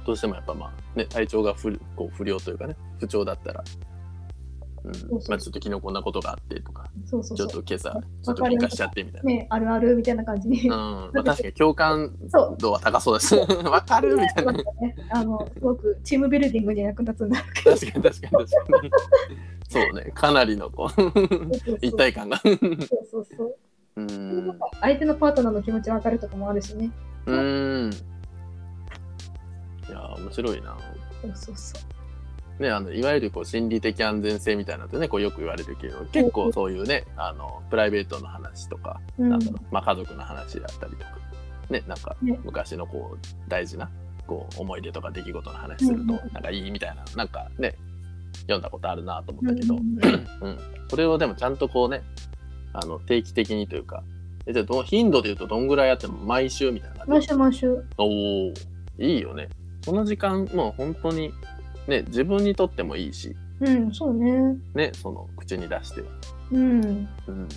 どうしてもやっぱまあね、体調が不こう不良というかね、不調だったら、まあちょっと昨日こんなことがあってとか、ちょっそうそうそう。と今朝、ちょっと喧嘩しちゃってみたいな。ね、あるあるみたいな感じに。うん、まあ、確かに共感度は高そうです。わかるみたいな。ね、あのすごくチームビルディングに役立つんだ確かに確かに確かに。そうね、かなりのこう一体感が。そうそうそう。うん。相手のパートナーの気持ち分かるとかもあるしね。うん。いやー、面白いな。そうそうそう。ね、あのいわゆるこう心理的安全性みたいなのってねこうよく言われるけど結構そういうねあのプライベートの話とか、うん。なんだろうまあ、家族の話だったりとか、ね、なんかね。昔のこう大事なこう思い出とか出来事の話するとなんかいいみたいななんかね読んだことあるなと思ったけど、うん。うん、それをでもちゃんとこうねあの定期的にというかえじゃあどう頻度で言うとどんぐらいやっても毎週みたいな感毎じ週毎週。おおいいよね。その時間もう本当にね自分にとってもいいし。うん、そうね。ねその口に出してうん。うん。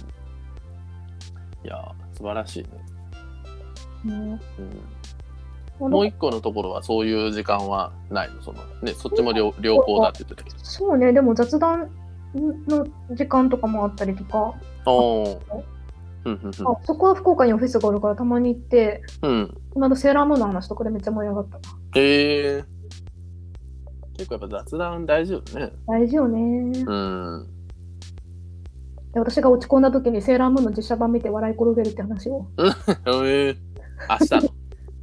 いやー素晴らしいね、ね。うん、もう一個のところはそういう時間はないの？そのねそっちも良良好だって言ってたけど。そうね、でも雑談の時間とかもあったりとか、あそこは福岡にオフィスがあるからたまに行って、うん。うんこの間セーラームーンの話とかでめっちゃ盛り上がった。へえ結構やっぱ雑談大事よね大事よね。うんで私が落ち込んだ時にセーラームーンの実写版見て笑い転げるって話を。へ え明日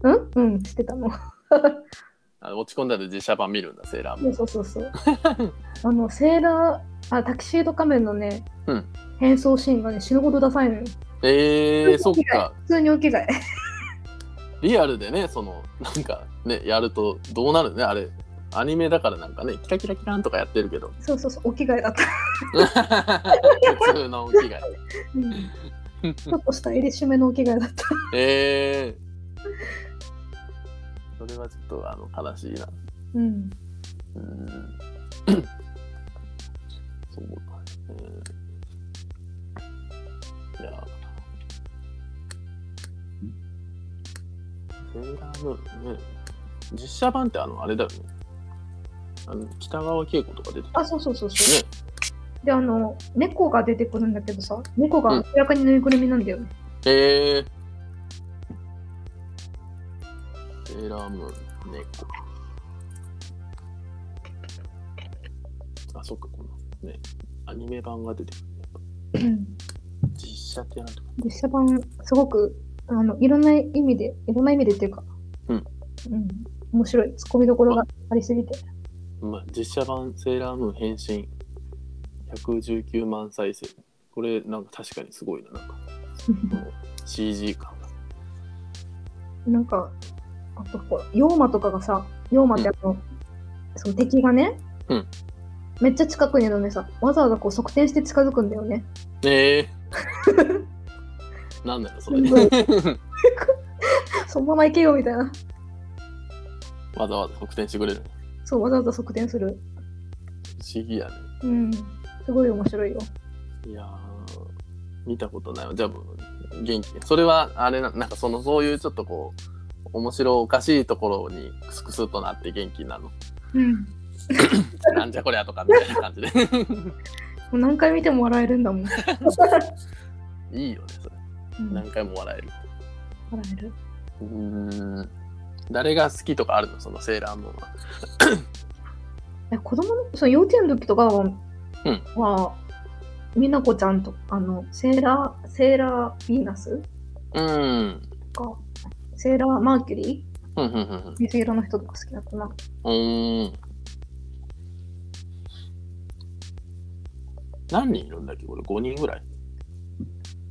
の うん？うん、してたの。あ落ち込んだら実写版見るんだセーラームーンそうそうそうそう。あの、セーラー、あ、タキシード仮面のね、うん変装シーンがね、死ぬほどダサいのよ。えー、そっか普通にお着替え。リアルでねそのなんかねやるとどうなるねあれアニメだからなんかねキラキラキランとかやってるけどそうそうそう、お着替えだった。普通のお着替えうんちょっとスタイリッシュめのお着替えだった。えー、それはちょっとあの悲しいなうん。うんそうだね。いや。セーラームーンね。実写版ってあの、あれだよね。あの北川景子とか出てたあ、そうそうそうそう。ね。で、あの、猫が出てくるんだけどさ、猫が明らかにぬいぐるみなんだよね。へえセーラームーン、猫。あ、そっか、このね、アニメ版が出てくるね。うん実写ってなんとか。実写版、すごく、あの、いろんな意味で、いろんな意味でっていうか、うん。うん。面白い。ツッコミどころがありすぎて。まあ、実写版セーラームーン変身119万再生。これなんか確かにすごいな。なんか CG 感が。なんか、あとこう、妖魔とかがさ、妖魔ってあの、その敵がね、うんめっちゃ近くにいるのにさ、わざわざこう側転して近づくんだよね。ええ なんだよ、それ。うん そのまま行けよみたいな。わざわざ側転してくれる。そう、わざわざ側転する。不思議やね。うん。すごい面白いよ。いやー、見たことないわ。じゃあ、元気。それは、あれな、なんかその、そういうちょっとこう、面白おかしいところにクスクスっとなって元気になるの？うん。なんじゃこりゃとかみたいな感じで。も う何回見ても笑えるんだもん。いいよね、それ。うん、何回も笑える。笑える。うーん。誰が好きとかあるの？そのセーラームーンは。え子供のその幼稚園の時とかは、うんはみなこちゃんとあのセーラーセーラーヴィーナス？うん。とかセーラーマーキュリふんふんふんふんー水色の人とか好きだったな。うーん。何人いるんだっけ？これ5人ぐらい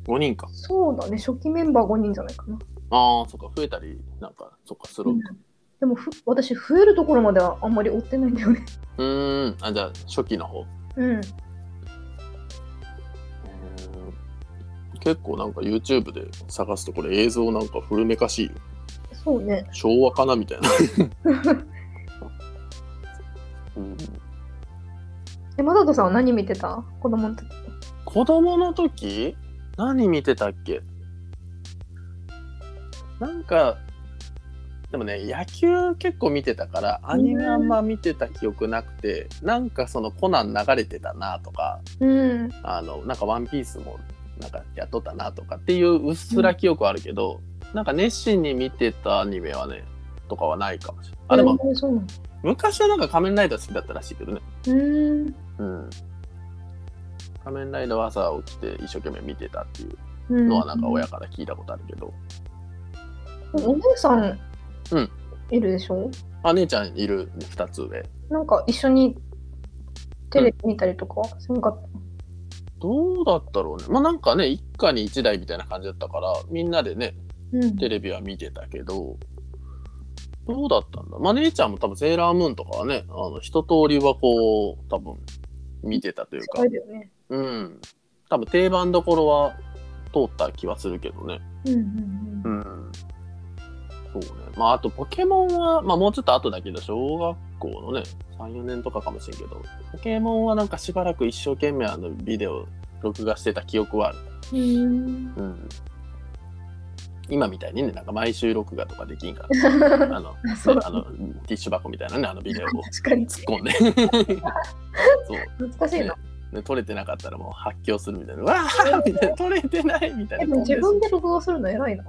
?5 人か。そうだね、初期メンバー5人じゃないかな。ああ、そっか、増えたり、なんか、そっか、するんか。でもふ私、増えるところまではあんまり追ってないんだよね。うーん。あ、じゃあ、初期の方。うん。結構なんか YouTube で探すとこれ映像なんか古めかしいよ。そうね。昭和かなみたいな。うんえ、マサトさんは何見てた？子供の時。子供の時？何見てたっけ？なんかでもね野球結構見てたからアニメあんま見てた記憶なくて、なんかそのコナン流れてたなとかうん。あのなんかワンピースもなんかやっとったなとかっていううっすら記憶あるけど、なんか熱心に見てたアニメはねとかはないかもしれない。あでも昔はなんか仮面ライダー好きだったらしいけどね。うーんうん。仮面ライダーは朝起きて一生懸命見てたっていううん。のはなんか親から聞いたことあるけど。お姉さん、うんいるでしょ？あ、姉ちゃんいる2つ上。なんか一緒にテレビ見たりとか？せんかった。どうだったろうね。まあなんかね、一家に一台みたいな感じだったから、みんなでね、うん。テレビは見てたけど、どうだったんだ？まあ姉ちゃんも多分セーラームーンとかはね、あの一通りはこう、多分見てたというかあ、れだよね。うん。多分定番どころは通った気はするけどね。うんうんううん。ん。そうね。まああとポケモンは、まあもうちょっと後だけど、小学校のね、3、4年とかかもしれんけど、ポケモンはなんかしばらく一生懸命あのビデオ録画してた記憶はある。うん。うん。今みたいにね、なんか毎週録画とかできんから、あの、あのティッシュ箱みたいなね、あのビデオを。突っ込んで。そう。懐かしいな。ね、撮れてなかったらもう発狂するみたいな。わーみたいな。撮れてないみたいな。でも自分で録画するの偉いな。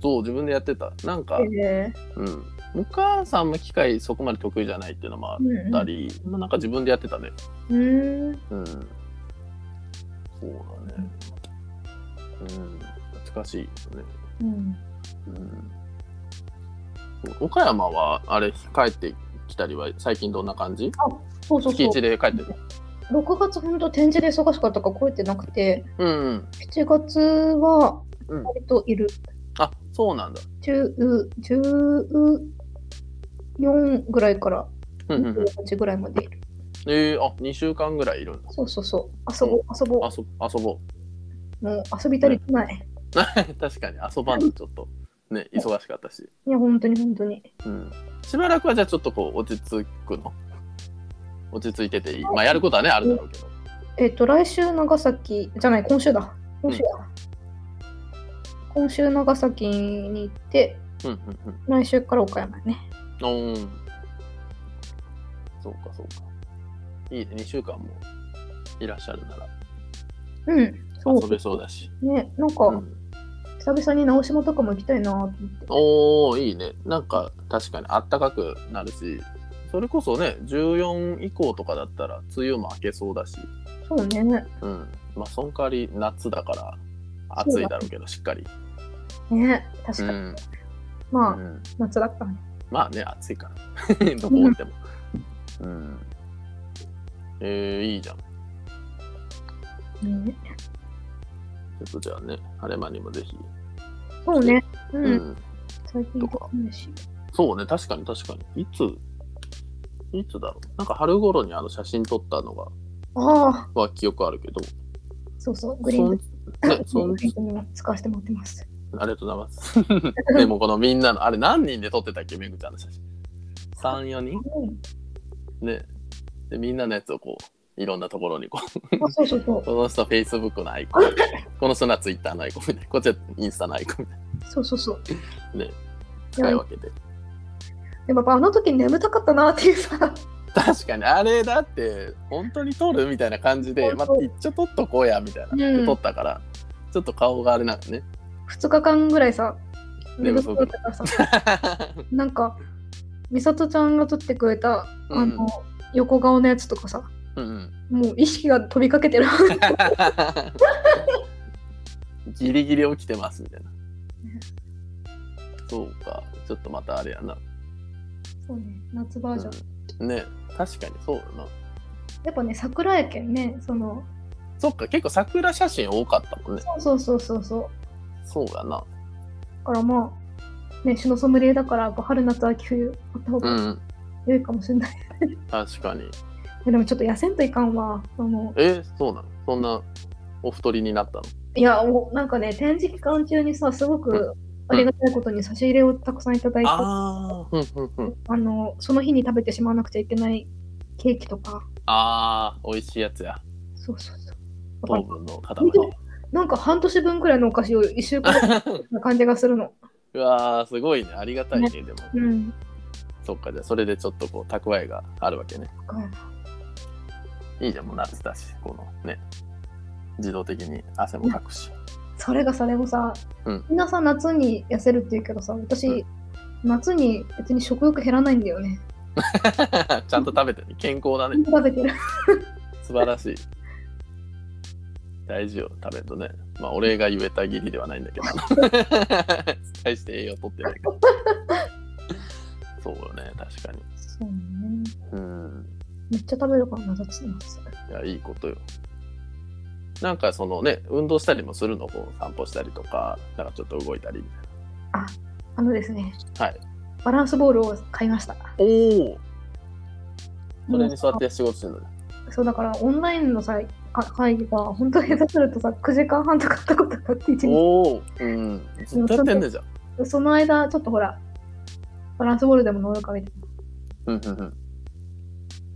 そう、自分でやってた。なんか、えうん。お母さんも機械そこまで得意じゃないっていうのもあーったり、まあなんか自分でやってたね。うん。うん。そうだね。うん。懐かしいよね。うん。うん。岡山は、あれ、帰ってきたりは最近どんな感じ？そうそうそう月一。で帰ってる。6月本当展示で忙しかったから来れてなくて、うん、うん。7月はうん割といる。あ、そうなんだ。10 14ぐらいからうんうんうん。28ぐらいまでいる。えー、あ、2週間ぐらいいるんだ。そうそうそう。遊ぼう、遊ぼう。遊遊ぼう。もう遊び足りてない。確かに遊ばんとちょっとね忙しかったし、いや、本当に本当に。うん、しばらくはじゃあちょっとこう落ち着くの？落ち着いてていいまあやることはねあるだろうけどえっと、来週長崎、じゃない、今週だ。今週だ。今週長崎に行って、うんうん来週から岡山ね。うんおー。んそうかそうか。いいね。2週間もいらっしゃるなら。うん、そう。遊べそうだし、ね、なんか、うん、久々に直島とかも行きたいなと思って。おーいいね。なんか確かにあったかくなるし。それこそね14以降とかだったら梅雨も明けそうだし。そうね。うん。まあその代わり夏だから暑いだろうけどしっかりね、確かに。うんまあ、うん夏だったね。まあね、暑いから。どこおっても。うん。えー、いいじゃん。ちねょっとじゃあね、晴れ間にもぜひ。そうね。う。うんん。最近行ってないし。そうね、確かに確かに。いつ、いつだろう。なんか春頃にあの写真撮ったのが、ああ、は記憶あるけど、そうそう、グリーンね、そん使わせてもらってます。ありがとうございます。でもこのみんなの、あれ何人で撮ってたっけ、めぐちゃんの写真。3、4人？うんね。で、みんなのやつをこう、いろんなところにこう、あ、そうそうそう。この人は Facebook のアイコン、この人は Twitter のアイコンみたいな、こっちはインスタのアイコンみたいそうそうそう。な、ね、使い分けて。でもやっぱあの時眠たかったなっていうさ、確かに、あれだって、本当に撮るみたいな感じで、まあ、一応撮っとこうや、みたいな、うんで撮ったから、ちょっと顔があれなんだね。2日間ぐらいさ、寝不足眠たからさ、なんか、美里ちゃんが撮ってくれた、あの、横顔のやつとかさ、うんうん。もう意識が飛びかけてる。ギリギリ起きてますみたいな。そうか、ちょっとまたあれやな。そうね、夏バージョン。うん、ね確かにそうだな。やっぱね、桜やけんね、その、そっか、結構桜写真多かったもんね。そうそうそうそう。そうやな。だからまあ、ね、シュノソムリエだから、春夏秋冬あった方がうん、良いかもしれない。確かに。でもちょっと痩せんといかんわ。そのえ、そうなの？そんなお太りになったの？いや、もうなんかね、展示期間中にさ、すごくありがたいことに差し入れをたくさんいただいて、あ。のその日に食べてしまわなくちゃいけないケーキとか、ああ、美味しいやつや。そうそうそう。糖分の塊。なんか半年分くらいのお菓子を1週間な感じがするの。うわー、すごいね。ありがたいね、でも。うん。そっか、じゃあそれでちょっとこう、蓄えがあるわけね。いいじゃん、もう夏だし、このね、自動的に汗もかくし。それがさ、でもさ、うんみんなさ、夏に痩せるって言うけどさ、私、うん夏に別に食欲減らないんだよね。ちゃんと食べてね。健康だね。食べてる。素晴らしい。大事よ、食べるとね。まあ、俺が言えたぎりではないんだけど。大して栄養取ってないから。そうよね、確かに。そうね。うん。めっちゃ食べるから夏夏。いや、いいことよ。なんかそのね、運動したりもするの？こう散歩したりとか、なんかちょっと動いたりみあのですね、たいな。はい。バランスボールを買いました。おおそれに座って仕事してるのね。そうだからオンラインのさか会議が本当に下手するとさ9時間半とかあったことがあって一日おおうん。ずっとやってんねじゃん。その間ちょっとほらバランスボールでも乗るかみたいなうんうんうん。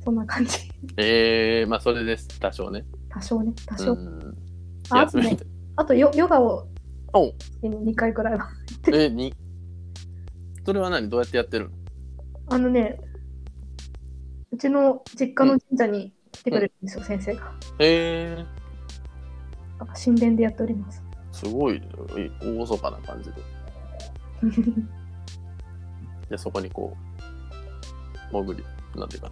そんな感じええまあそれです、多少ね。多少ね多う少、ん。ああとね。あとヨヨガをお。月に2回くらいは。え、に？それは何？どうやってやってるの？あのねうちの実家の神社に来てくれるんですよ、先生が。え。え神殿でやっております。すごい、大そかな感じで。で、そこにこう、潜り、なんていうか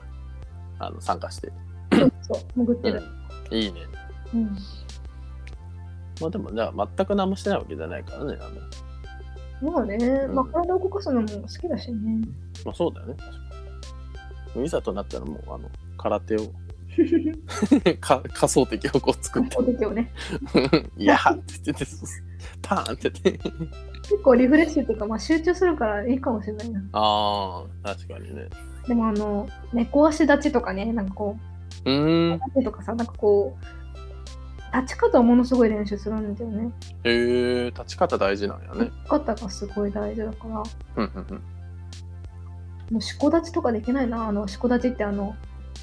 な、あの参加して。そうそう潜ってる、うん、いいね。うんまあでも、じゃあ全く何もしてないわけじゃないからね。あのまあね、んまあ体を動かすのも好きだしね。まあそうだよね。確かにいざとなったらもう、あの、空手を、か仮想敵をこう作ってお、手をね。いやーって言って、パーンって言って。結構リフレッシュっていうか、まあ集中するからいいかもしれないな。ああ、確かにね。でもあの、猫足立ちとかね、なんかこうーん。う、立ちとかさ、なんかこう、立ち方をものすごい練習するんだよね。へえ、立ち方大事なんやね。立ち方がすごい大事だから、もうんうんうん。うしこ立ちとかできないな。あの、しこ立ちってあの、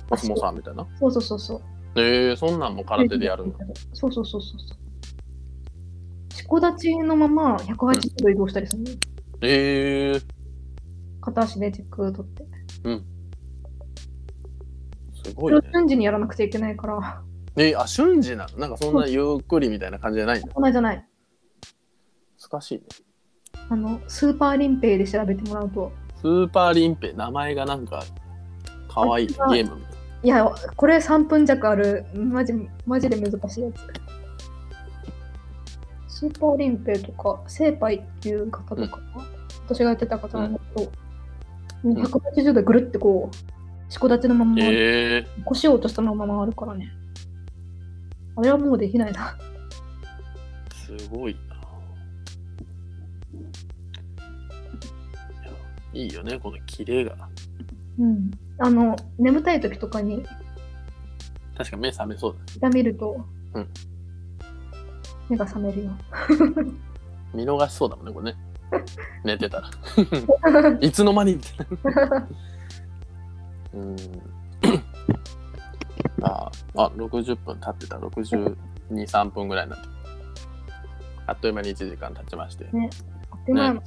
お相撲さんみたいな？そうそうそうそう。ええそんなんも空手でやるんだ。そうそうそうそうそう。しこ立ちのまま180度移動したりするの、ええ片足で軸取って。すごいね。瞬時にやらなくちゃいけないから、えあ、瞬時なの？なんかそんなゆっくりみたいな感じじゃないんだ。そんなじゃない。難しいね。あの、スーパーリンペイで調べてもらうと、スーパーリンペ、名前がなんか、かわいいゲームみたいいや、これ3分弱ある、マジマジで難しいやつ。スーパーリンペイとか、セーパイっていう型とか、私がやってた型なんだけど、180度ぐるってこう、しこ立ちのまま、な。ええ腰を落としたまま回るからね。あれはもうできないな。すごいな。いやいいよね、このキレが。うん。あの、眠たい時とかに確か目覚めそうだね。痛めると、うん目が覚めるよ。見逃しそうだもんね、これね。寝てたら。いつの間にみたいな。うん。ああ、60分経ってた。62、3分ぐらいになって。あっという間に1時間経ちまして。ねね、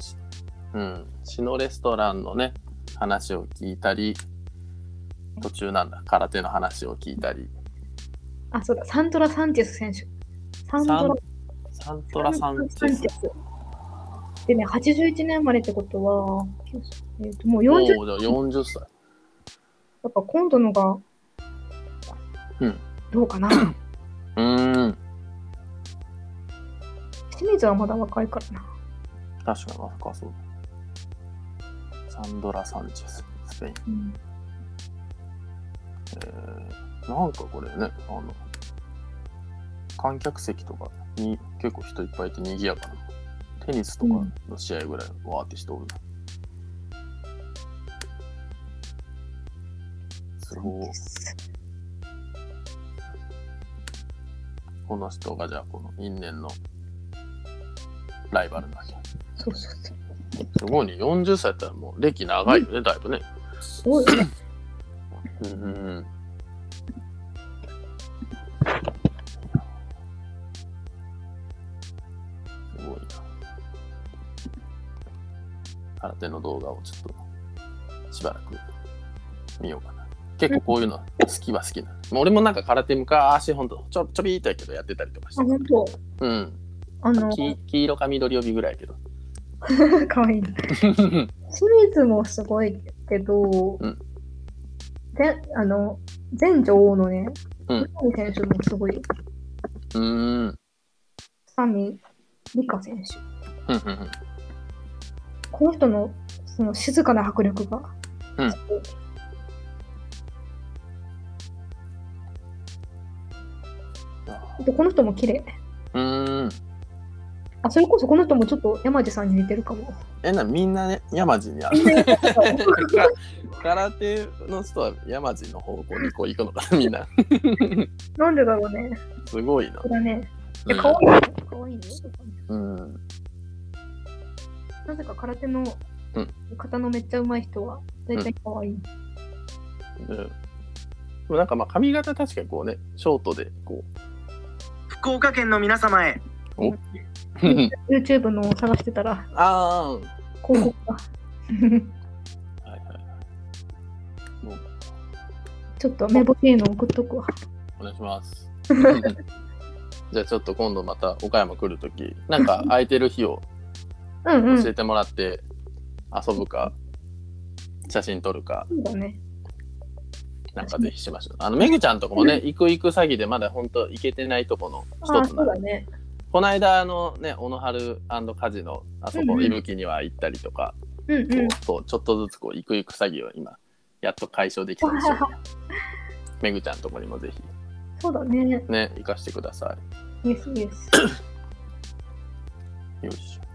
うん、シノレストランのね話を聞いたり途中なんだ空手の話を聞いたりあ、そうだ、サントラ・サンチェス選手。サントラ・サントラサンチェス。でね、81年生まれってことは、えーともう40、やおーじゃあ40歳っぱ今度のが、うん。どうかな。うーん。清水はまだ若いからな。確かに若そう。サンドラ・サンチェススペイン、うん、えー、なんかこれねあの観客席とかに結構人いっぱいいて賑やかな。テニスとかの試合ぐらいわーって人おるな、この人がじゃあこの因縁のライバルなわけそうそうそう。すごいね。40歳やったらもう歴長いよね、だいぶね。すごいよね。うんうんうん。すごいな。空手の動画をちょっとしばらく見ようかな結構こういうの好きは好きな俺もなんか空手昔ほんとちょちょびーっとやけどやってたりとかしあ、て本当。うんあの、黄黄色か緑帯ぐらいやけど かわいい。清水もすごいけど、うんであの前女王のね、うん選手もすごい。うーんサミリカ選手。うんうんうんこの人のその静かな迫力が。うんでこの人も綺麗。うーんあ、それこそこの人もちょっと山地さんに似てるかも。えなみんなね山地にある空手の人は山地の方向にこう行くのかなみんななんでだろうね。すごいなだね。いや、うんかわいいね。かわいいね。うんなぜか空手のうん型のめっちゃ上手い人は、大体かわいい。うんでもなんかまあ髪型確かにこうねショートでこ福岡県の皆様へう YouTube のを探してたら、あ広告が。あはいはいもうちょっと名簿系の送っとくわ。お願いします じゃあちょっと今度また岡山来るときなんか空いてる日をうんうん。そ教えてもらって遊ぶか、写真撮るかうだね。なんかぜひしましょう。あの、めぐちゃんとこもね、行く行く詐欺でまだ本当行けてないとこの一つなのそうだね。この間、あのね、小野春カジノ、あそこ、うんうん伊吹には行ったりとか、うんうん。こうそうちょっとずつこう、行く行く詐欺を今、やっと解消できたでしょう。めぐちゃんとこにもぜひ、そうだね。ね、行かしてくださイエスイエス。い。よいしょ。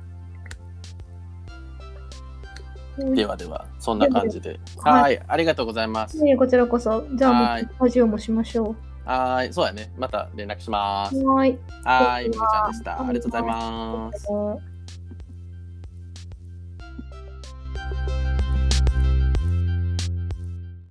ではでは、そんな感じで。はいはい、ありがとうございます。ねこちらこそ。じゃあもはいうラジオもしましょはーい、そうやね。また連絡します。う。はーい。はーい、めぐちゃんでした。はいありがとうございます。うん